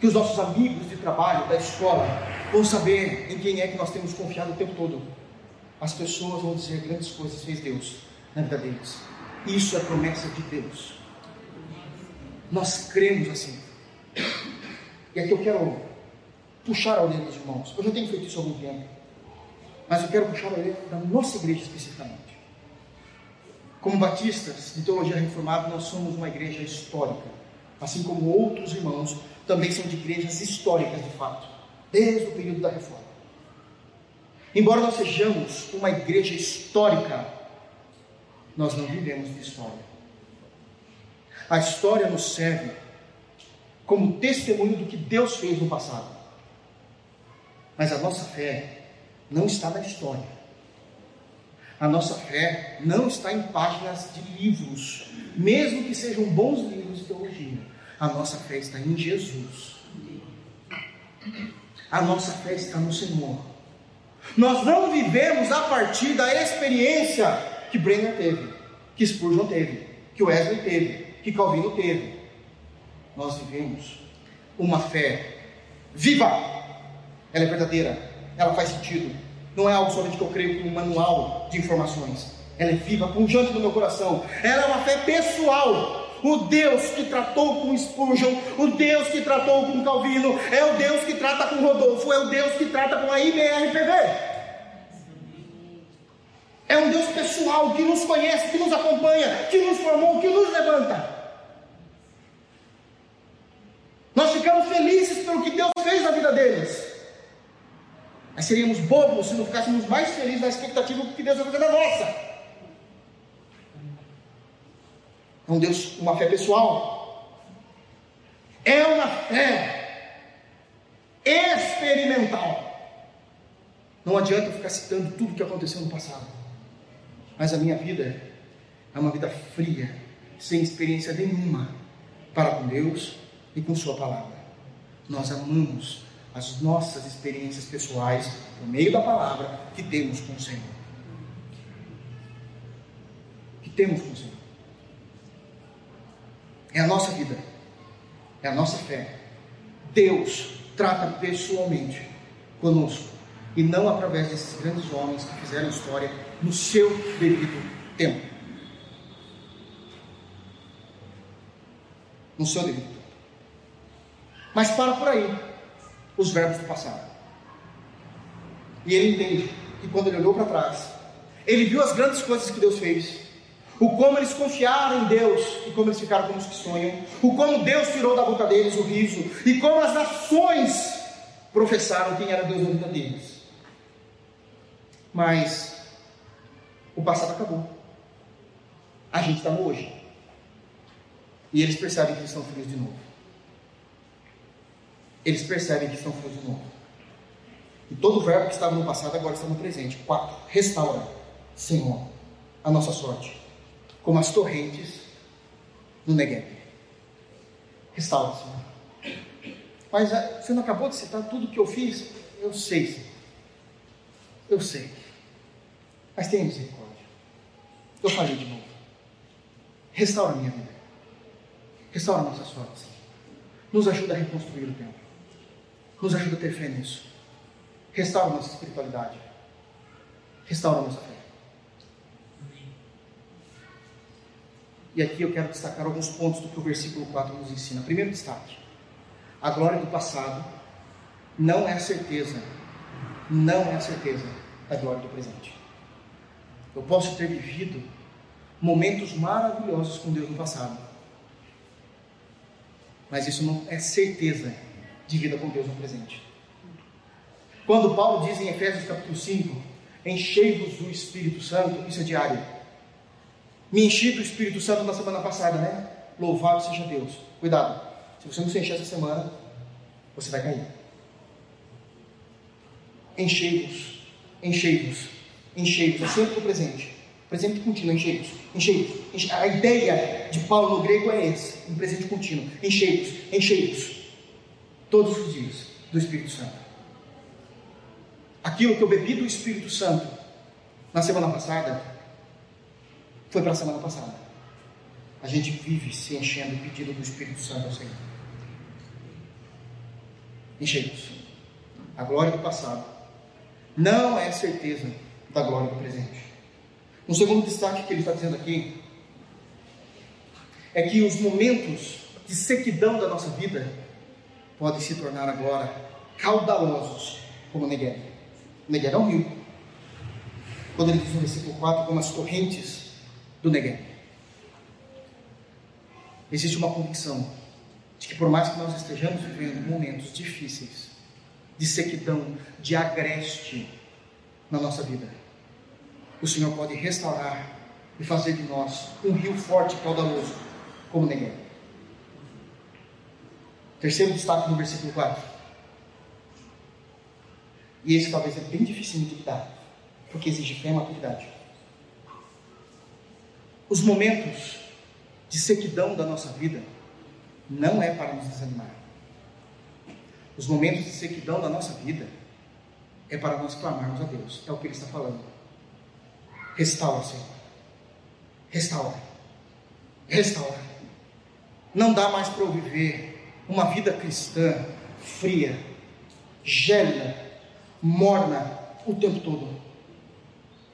Que os nossos amigos de trabalho, da escola, vão saber em quem é que nós temos confiado o tempo todo. As pessoas vão dizer grandes coisas fez Deus na vida deles. Isso é promessa de Deus. Nós cremos assim. E aqui eu quero puxar a orelha dos irmãos. Eu já tenho feito isso há algum tempo. Mas eu quero puxar a orelha da nossa igreja especificamente. Como batistas de teologia reformada, nós somos uma igreja histórica. Assim como outros irmãos também são de igrejas históricas de fato, desde o período da reforma. Embora nós sejamos uma igreja histórica, nós não vivemos de história. A história nos serve como testemunho do que Deus fez no passado. Mas a nossa fé não está na história. A nossa fé não está em páginas de livros, mesmo que sejam bons livros de teologia. A nossa fé está em Jesus. A nossa fé está no Senhor. Nós não vivemos a partir da experiência que Brenner teve, que Spurgeon teve, que Wesley teve, que Calvino teve. Nós vivemos uma fé viva. Ela é verdadeira, ela faz sentido. Não é algo somente que eu creio como um manual de informações. Ela é viva, pungente no meu coração. Ela é uma fé pessoal. O Deus que tratou com Spurgeon, o Deus que tratou com Calvino, é o Deus que trata com Rodolfo, é o Deus que trata com a IBRPV. É um Deus pessoal que nos conhece, que nos acompanha, que nos formou, que nos levanta. Nós ficamos felizes pelo que Deus fez na vida deles. Mas seríamos bobos se não ficássemos mais felizes na expectativa do que Deus vai fazer na nossa. É um Deus, uma fé pessoal. É uma fé experimental. Não adianta ficar citando tudo que aconteceu no passado. Mas a minha vida é uma vida fria, sem experiência nenhuma para com Deus e com Sua palavra. Nós amamos as nossas experiências pessoais por meio da palavra que temos com o Senhor. Que temos com o Senhor. É a nossa vida, é a nossa fé. Deus trata pessoalmente conosco e não através desses grandes homens que fizeram história no seu devido tempo. No seu devido tempo. Mas para por aí os verbos do passado. E ele entende que quando ele olhou para trás, ele viu as grandes coisas que Deus fez, o como eles confiaram em Deus e como eles ficaram como os que sonham, o como Deus tirou da boca deles o riso e como as nações professaram quem era Deus na vida deles. Mas o passado acabou. A gente está no hoje. E eles percebem que eles estão felizes de novo eles percebem que estão felizes de novo. E todo o verbo que estava no passado agora está no presente. Quatro, restaura, Senhor, a nossa sorte, como as torrentes do Negev. Restaura, Senhor. Mas ah, você não acabou de citar tudo que eu fiz? Eu sei, Senhor. Eu sei. Mas tenha misericórdia. Eu falei de novo. Restaura a minha vida. Restaura a nossa sorte, Senhor. Nos ajuda a reconstruir o templo. Nos ajuda a ter fé nisso. Restaura a nossa espiritualidade. Restaura a nossa fé. E aqui eu quero destacar alguns pontos do que o versículo 4 nos ensina. Primeiro destaque: a glória do passado não é a certeza, não é a certeza da glória do presente. Eu posso ter vivido momentos maravilhosos com Deus no passado, mas isso não é certeza de vida com Deus no presente. Quando Paulo diz em Efésios capítulo 5, enchei-vos do Espírito Santo, isso é diário. Me enchi do Espírito Santo na semana passada, né? Louvado seja Deus. Cuidado, se você não se encher essa semana, você vai cair. Enchei-vos, enchei-vos, enchei-vos, é sempre o presente. Presente contínuo, enchei-vos, enchei-vos. A ideia de Paulo no grego é esse, um presente contínuo. Enchei-vos, enchei-vos todos os dias do Espírito Santo. Aquilo que eu bebi do Espírito Santo na semana passada foi para a semana passada. a gente vive se enchendo pedindo do Espírito Santo ao Senhor. Enchemos. A glória do passado não é certeza da glória do presente. Um segundo destaque que ele está dizendo aqui é que os momentos de sequidão da nossa vida podem se tornar agora caudalosos, como Negueb. Negueb é um rio. Quando ele diz no versículo 4, como as correntes do Negueb. Existe uma convicção de que por mais que nós estejamos vivendo momentos difíceis, de sequidão, de agreste na nossa vida, o Senhor pode restaurar e fazer de nós um rio forte e caudaloso, como Negueb. Terceiro destaque no versículo 4. E esse talvez é bem difícil de dar, porque exige fé e maturidade. Os momentos de sequidão da nossa vida não é para nos desanimar. Os momentos de sequidão da nossa vida é para nós clamarmos a Deus. É o que ele está falando. Restaura, Senhor. Restaura. Restaura. Não dá mais para eu viver uma vida cristã fria, gélida, morna o tempo todo.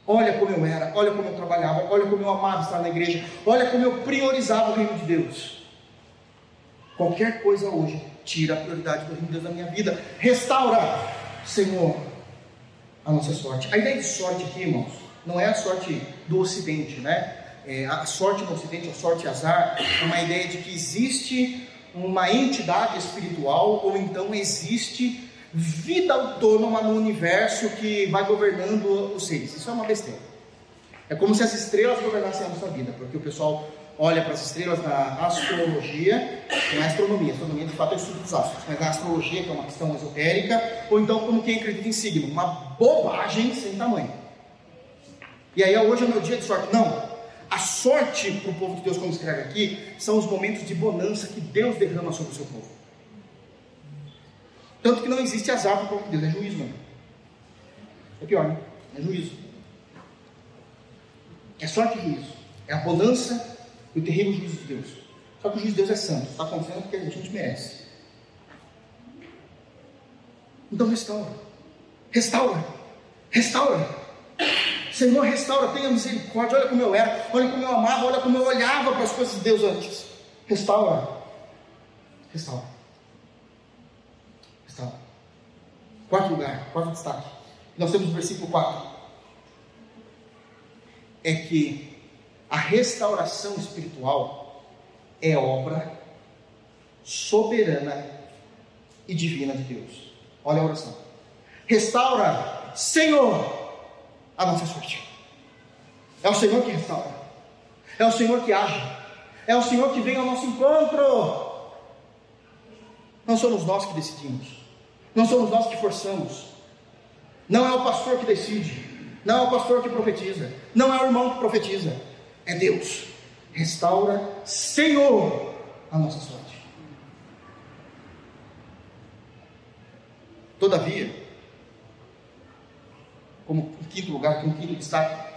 Olha como eu era, olha como eu trabalhava, olha como eu amava estar na igreja, olha como eu priorizava o reino de Deus. Qualquer coisa hoje tira a prioridade do reino de Deus da minha vida. Restaura, Senhor, a nossa sorte. A ideia de sorte aqui, irmãos, não é a sorte do Ocidente, né? É, a sorte no Ocidente, a sorte azar, é uma ideia de que existe uma entidade espiritual ou então existe vida autônoma no universo que vai governando os seres. Isso é uma besteira. É como se as estrelas governassem a nossa vida, porque o pessoal olha para as estrelas na astrologia, não é astronomia, astronomia de fato é o estudo dos astros, mas na astrologia, que é uma questão esotérica, ou então como quem acredita em signo, uma bobagem sem tamanho. E aí hoje é meu dia de sorte. Não, a sorte para o povo de Deus, como escreve aqui, são os momentos de bonança que Deus derrama sobre o seu povo. Tanto que não existe azar para o povo de Deus, é juízo, mano. É pior, né? É juízo. É sorte e juízo. É a bonança e o terrível juízo de Deus. Só que o juízo de Deus é santo. Está acontecendo porque a gente merece. Então restaura. Restaura. Restaura. Senhor, restaura, tenha misericórdia. Olha como eu era, olha como eu amava, olha como eu olhava para as coisas de Deus antes. Restaura. Restaura. Quarto lugar, quarto destaque. Nós temos no versículo 4. É que a restauração espiritual é obra soberana e divina de Deus. Olha a oração. Restaura, Senhor, a nossa sorte. É o Senhor que restaura. É o Senhor que age. É o Senhor que vem ao nosso encontro. Não somos nós que decidimos. Não somos nós que forçamos. Não é o pastor que decide. Não é o pastor que profetiza. Não é o irmão que profetiza. É Deus. Restaura, Senhor, a nossa sorte. Todavia, como quinto lugar, como quinto destaque,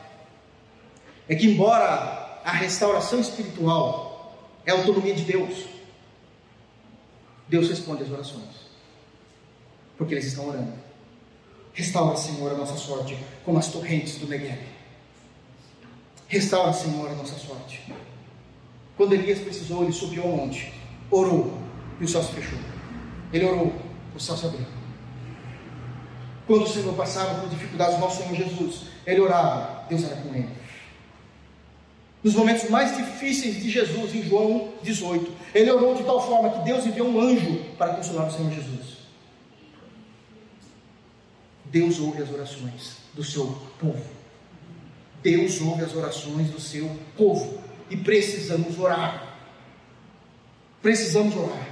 é que embora a restauração espiritual é a autonomia de Deus, Deus responde às orações, porque eles estão orando. Restaura, Senhor, a nossa sorte, como as torrentes do Negev. Restaura, Senhor, a nossa sorte. Quando Elias precisou, ele subiu ao monte, orou, e o céu se fechou. Ele orou, o céu se abriu. Quando o Senhor passava por dificuldades, nosso Senhor Jesus, ele orava, Deus era com ele. Nos momentos mais difíceis de Jesus, em João 18, ele orou de tal forma que Deus enviou um anjo para consolar o Senhor Jesus. Deus ouve as orações do seu povo. Deus ouve as orações do seu povo. E precisamos orar. Precisamos orar.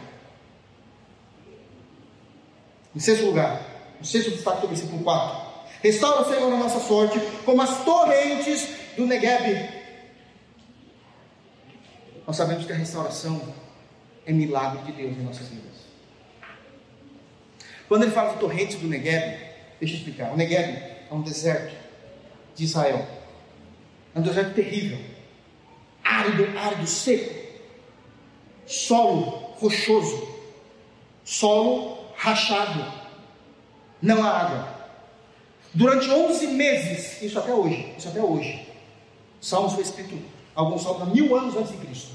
Em sexto lugar, o sexto destaque do versículo 4. Restaura, Senhor, a nossa sorte, como as torrentes do Negueb. Nós sabemos que a restauração é milagre de Deus em nossas vidas. Quando ele fala de torrentes do Negueb, deixa eu explicar. O Negueb é um deserto de Israel. É um deserto terrível, árido, árido, seco, solo rochoso, solo rachado, não há água. Durante 11 meses, isso até hoje, isso até hoje. Salmos foi escrito, alguns salmos há mil anos antes de Cristo.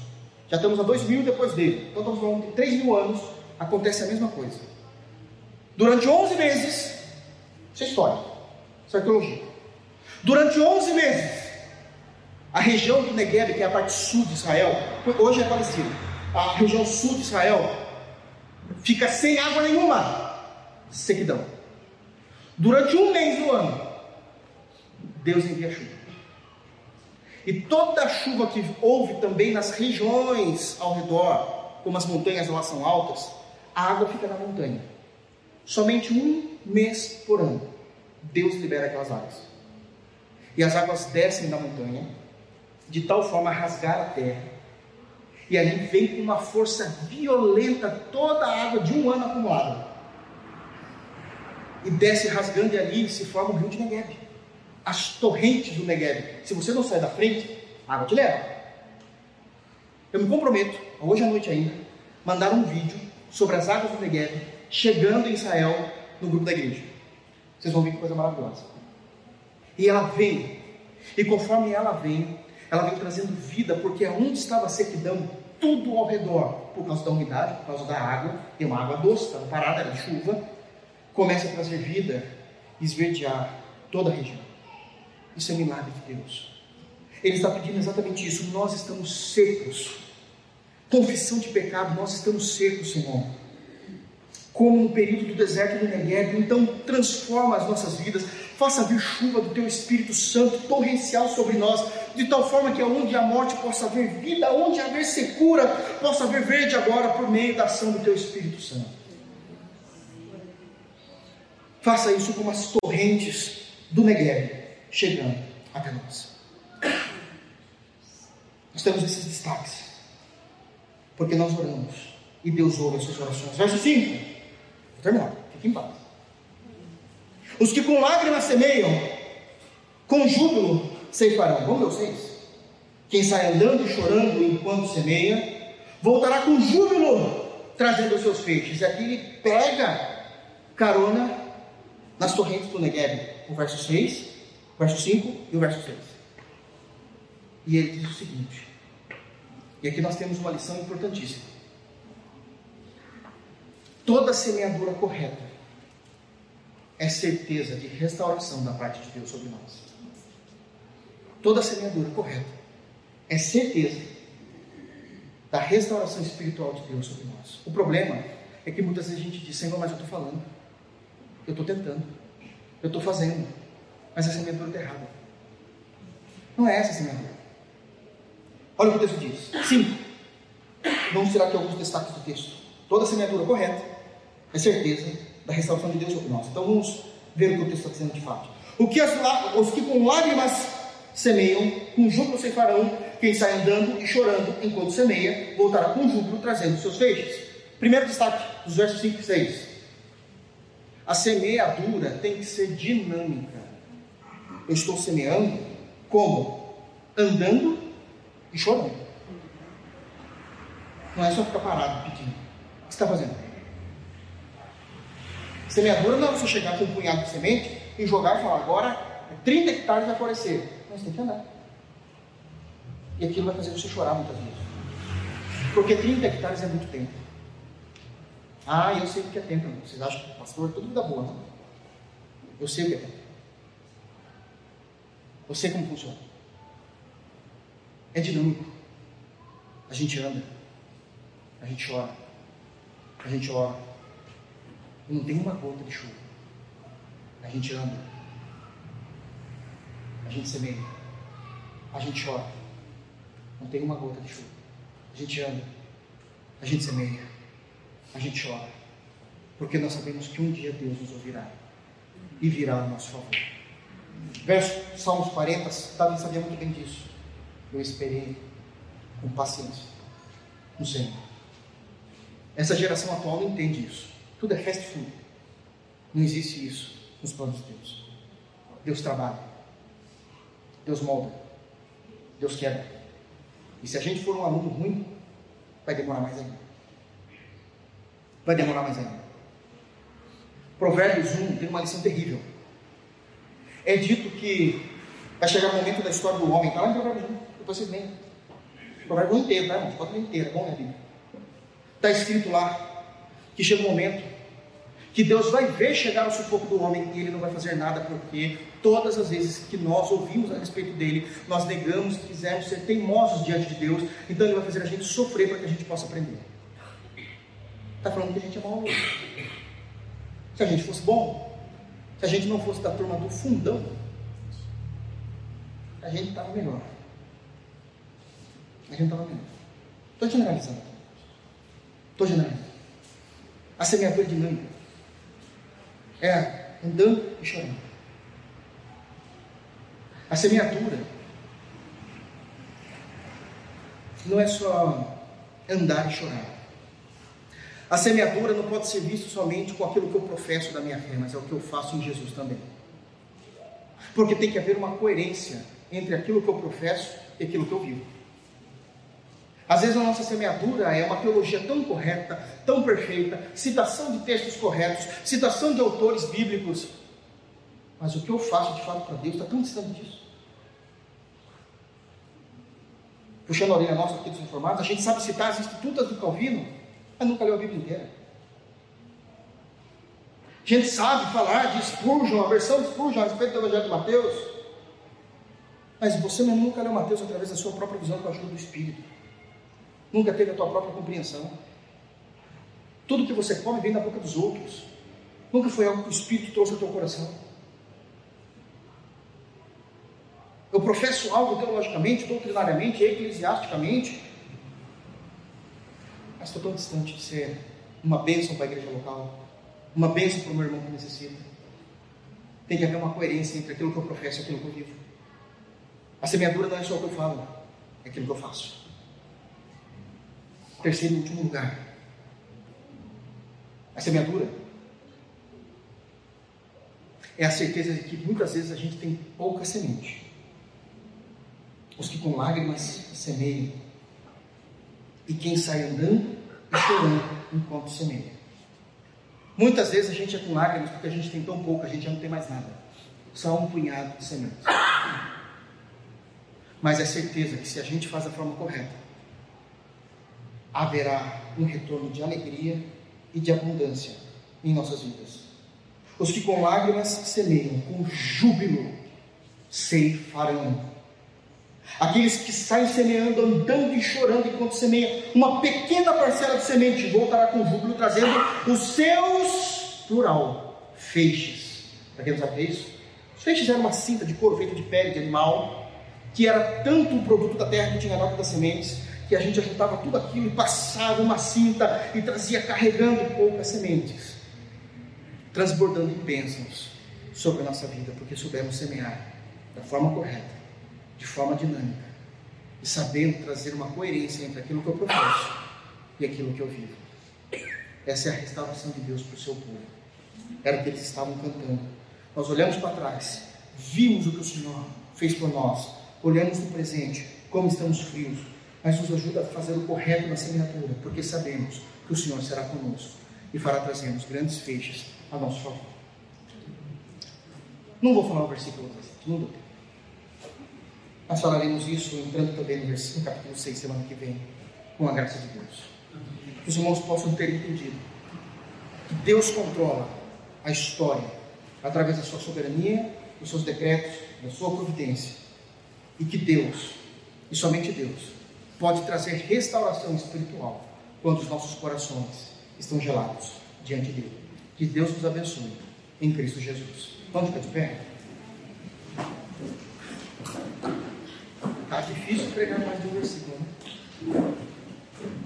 Já estamos a dois mil depois dele. Então estamos falando de três mil anos, acontece a mesma coisa. Durante 11 meses, isso é história, isso é arqueologia. Durante 11 meses, a região do Negev, que é a parte sul de Israel, hoje é Palestina, a região sul de Israel, fica sem água nenhuma, sequidão. Durante um mês do ano, Deus envia chuva. E toda a chuva que houve também nas regiões ao redor, como as montanhas lá são altas, a água fica na montanha. Somente um mês por ano, Deus libera aquelas águas. E as águas descem da montanha, de tal forma a rasgar a terra. E ali vem com uma força violenta toda a água de um ano acumulada. E desce rasgando e ali se forma o rio de Negev. As torrentes do Negev. Se você não sair da frente, a água te leva. Eu me comprometo, hoje à noite ainda, mandar um vídeo sobre as águas do Negev chegando em Israel no grupo da igreja. Vocês vão ver que coisa maravilhosa. E ela vem, e conforme ela vem, ela vem trazendo vida, porque onde estava sequidão, tudo ao redor, por causa da umidade, por causa da água, tem uma água doce, estava parada, era chuva, começa a trazer vida, esverdear toda a região. Isso é milagre de Deus. Ele está pedindo exatamente isso. Nós estamos secos. Confissão de pecado, nós estamos secos, Senhor como no período do deserto do Negev. Então, transforma as nossas vidas, faça vir chuva do Teu Espírito Santo torrencial sobre nós, de tal forma que onde a morte possa haver vida, onde haver secura, possa haver verde agora por meio da ação do Teu Espírito Santo. Faça isso como as torrentes do Negev chegando até nós. Nós temos esses destaques, porque nós oramos e Deus ouve as suas orações. Verso 5. Vou terminar, fique em paz. Os que com lágrimas semeiam, com júbilo ceifarão. Vamos ver seis. Quem sai andando e chorando enquanto semeia, voltará com júbilo, trazendo os seus feixes. E aqui ele pega carona nas torrentes do Negev. O verso 6, o verso 5 e o verso 6. E ele diz o seguinte. E aqui nós temos uma lição importantíssima. Toda semeadura correta é certeza de restauração da parte de Deus sobre nós. Toda semeadura correta é certeza da restauração espiritual de Deus sobre nós. O problema é que muitas vezes a gente diz, Senhor, mas eu estou falando, eu estou tentando, eu estou fazendo, mas a semeadura está errada. Não é essa a semeadura. Olha o que o texto diz. Sim. Vamos tirar aqui alguns destaques do texto. Toda semeadura correta é certeza da restauração de Deus sobre nós. Então vamos ver o que o texto está dizendo de fato. O que os que com lágrimas semeiam, com júbilo ceifarão, quem sai andando e chorando enquanto semeia, voltará com júbilo trazendo seus feixes. Primeiro destaque, os versos 5 e 6. A semeadura tem que ser dinâmica. Eu estou semeando como? Andando e chorando. Não é só ficar parado pedindo. O que você está fazendo? Semeadura não é você chegar com um punhado de semente e jogar e falar, agora 30 hectares vai florescer. Mas tem que andar. E aquilo vai fazer você chorar muitas vezes. Porque 30 hectares é muito tempo. Ah, eu sei o que é tempo. Vocês acham que pastor é tudo vida boa, não? Eu sei o que é tempo. Eu sei como funciona. É dinâmico. A gente anda. A gente chora. A gente ora e não tem uma gota de chuva. A gente anda, a gente semeia, a gente chora, não tem uma gota de chuva. A gente anda, a gente semeia, a gente chora, porque nós sabemos que um dia Deus nos ouvirá e virá ao nosso favor. Verso Salmos 40, Davi sabia muito bem disso. Eu esperei com paciência no Senhor. Essa geração atual não entende isso. Tudo é fast food. Não existe isso nos planos de Deus. Deus trabalha. Deus molda. Deus quebra. E se a gente for um aluno ruim, vai demorar mais ainda. Vai demorar mais ainda. Provérbios 1 tem uma lição terrível. É dito que vai chegar o momento da história do homem, está lá em Provérbios 1, depois vocês leem. Provérbios inteiro, tá, irmão? Pode ler inteiro, é bom Bíblia. Está escrito lá que chega um momento que Deus vai ver chegar o sufoco do homem e ele não vai fazer nada, porque todas as vezes que nós ouvimos a respeito dele, nós negamos, quisemos ser teimosos diante de Deus, então ele vai fazer a gente sofrer para que a gente possa aprender. Está falando que a gente é mau. Se a gente fosse bom, se a gente não fosse da turma do fundão, a gente estava melhor. A gente estava melhor. Estou generalizando. Estou generalizando. A semeadura dinâmica é andando e chorando. A semeadura não é só andar e chorar. A semeadura não pode ser vista somente com aquilo que eu professo da minha fé, mas é o que eu faço em Jesus também. Porque tem que haver uma coerência entre aquilo que eu professo e aquilo que eu vivo. Às vezes a nossa semeadura é uma teologia tão correta, tão perfeita, citação de textos corretos, citação de autores bíblicos, mas o que eu faço de fato para Deus está tão distante disso. Puxando a orelha nossa aqui dos informados, a gente sabe citar as institutas do Calvino, mas nunca leu a Bíblia inteira. A gente sabe falar de Spurgeon, a versão de Spurgeon a respeito do Evangelho de Mateus, mas você nunca leu Mateus através da sua própria visão com a ajuda do Espírito nunca teve a tua própria compreensão. Tudo que você come vem da boca dos outros. Nunca foi algo que o Espírito trouxe ao teu coração. Eu professo algo teologicamente, doutrinariamente, eclesiasticamente, mas estou tão distante de ser uma bênção para a igreja local, uma bênção para o meu irmão que necessita. Tem que haver uma coerência entre aquilo que eu professo e aquilo que eu vivo. A semeadura não é só o que eu falo, é aquilo que eu faço. Terceiro e último lugar. A semeadura é a certeza de que muitas vezes a gente tem pouca semente. Os que com lágrimas semeiam. E quem sai andando e chorando enquanto semeia. Muitas vezes a gente é com lágrimas porque a gente tem tão pouco, a gente já não tem mais nada. Só um punhado de sementes. Mas é certeza que se a gente faz da forma correta, haverá um retorno de alegria e de abundância em nossas vidas. Os que com lágrimas semeiam, com júbilo ceifarão. Aqueles que saem semeando, andando e chorando enquanto semeiam, uma pequena parcela de semente voltará com júbilo, trazendo os seus, plural, feixes. Para quem não sabe é isso? Os feixes eram uma cinta de couro feita de pele de animal, que era tanto o produto da terra que tinha nota das sementes, que a gente juntava tudo aquilo e passava uma cinta e trazia carregando poucas sementes, transbordando em bênçãos sobre a nossa vida, porque soubemos semear da forma correta, de forma dinâmica, e sabendo trazer uma coerência entre aquilo que eu professo e aquilo que eu vivo. Essa é a restauração de Deus para o seu povo. Era o que eles estavam cantando. Nós olhamos para trás, vimos o que o Senhor fez por nós, olhamos no presente, como estamos frios, mas nos ajuda a fazer o correto na semeadura, porque sabemos que o Senhor será conosco e fará trazermos grandes feixes a nosso favor. Não vou falar o versículo não dou. Nós falaremos isso entrando também no versículo capítulo 6 semana que vem, com a graça de Deus. Que os irmãos possam ter entendido que Deus controla a história através da sua soberania, dos seus decretos, da sua providência. E que Deus, e somente Deus, pode trazer restauração espiritual quando os nossos corações estão gelados diante dele. Que Deus nos abençoe em Cristo Jesus. Vamos ficar de pé? Está difícil pregar mais de um versículo, né?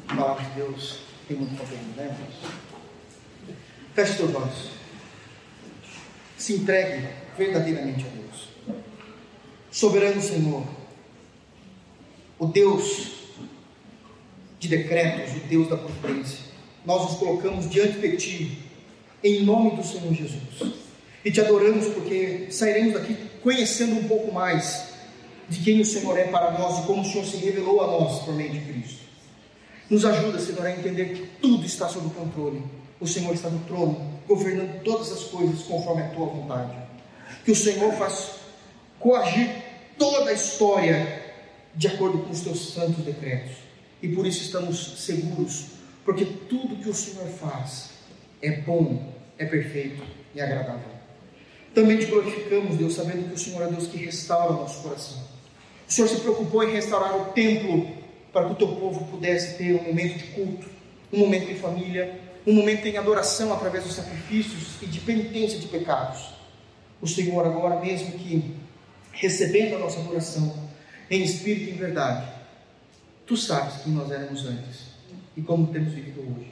A palavra de Deus tem muito poder, né, irmãos? Feche seus olhos. Se entregue verdadeiramente a Deus. Soberano Senhor, o Deus de decretos, o Deus da providência. Nós nos colocamos diante de Ti, em nome do Senhor Jesus. E te adoramos porque sairemos daqui conhecendo um pouco mais de quem o Senhor é para nós e como o Senhor se revelou a nós por meio de Cristo. Nos ajuda, Senhor, a entender que tudo está sob controle. O Senhor está no trono, governando todas as coisas conforme a tua vontade. Que o Senhor faz coagir toda a história de acordo com os teus santos decretos. E por isso estamos seguros, porque tudo que o Senhor faz é bom, é perfeito e agradável. Também te glorificamos, Deus, sabendo que o Senhor é Deus que restaura o nosso coração. O Senhor se preocupou em restaurar o templo para que o teu povo pudesse ter um momento de culto, um momento em família, um momento em adoração através dos sacrifícios e de penitência de pecados. O Senhor, agora mesmo que recebendo a nossa adoração em espírito e em verdade, tu sabes quem nós éramos antes e como temos vivido hoje.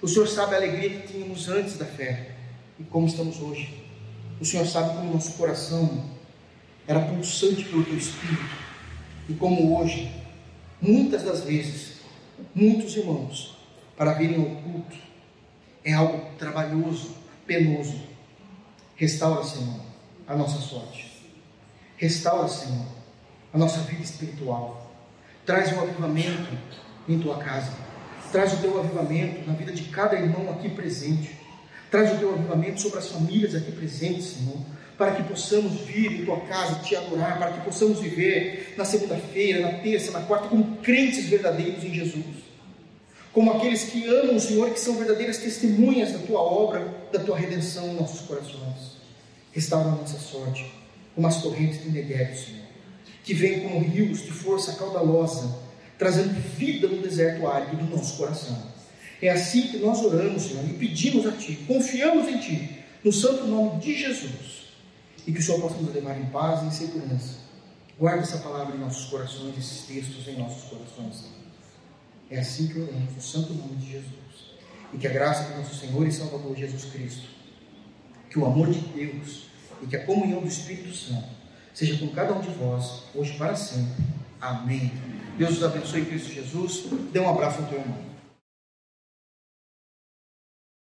O Senhor sabe a alegria que tínhamos antes da fé e como estamos hoje. O Senhor sabe como nosso coração era pulsante pelo teu espírito e como hoje, muitas das vezes, muitos irmãos, para virem ao culto, é algo trabalhoso, penoso. Restaura, Senhor, a nossa sorte. Restaura, Senhor, a nossa vida espiritual. Traz um avivamento em tua casa. Traz o teu avivamento na vida de cada irmão aqui presente. Traz o teu avivamento sobre as famílias aqui presentes, Senhor, para que possamos vir em tua casa te adorar, para que possamos viver na segunda-feira, na terça, na quarta, como crentes verdadeiros em Jesus. Como aqueles que amam o Senhor, que são verdadeiras testemunhas da tua obra, da tua redenção em nossos corações. Restaura a nossa sorte, como as correntes de Negev, Senhor, que vêm como rios de força caudalosa, trazendo vida no deserto árido do nosso coração. É assim que nós oramos, Senhor, e pedimos a Ti, confiamos em Ti, no santo nome de Jesus, e que o Senhor possa nos levar em paz e em segurança. Guarde essa palavra em nossos corações, esses textos em nossos corações. É assim que oramos, no santo nome de Jesus. E que a graça do nosso Senhor e Salvador Jesus Cristo, que o amor de Deus e que a comunhão do Espírito Santo seja com cada um de vós, hoje para sempre. Amém. Deus os abençoe em Cristo Jesus. Dê um abraço ao teu irmão.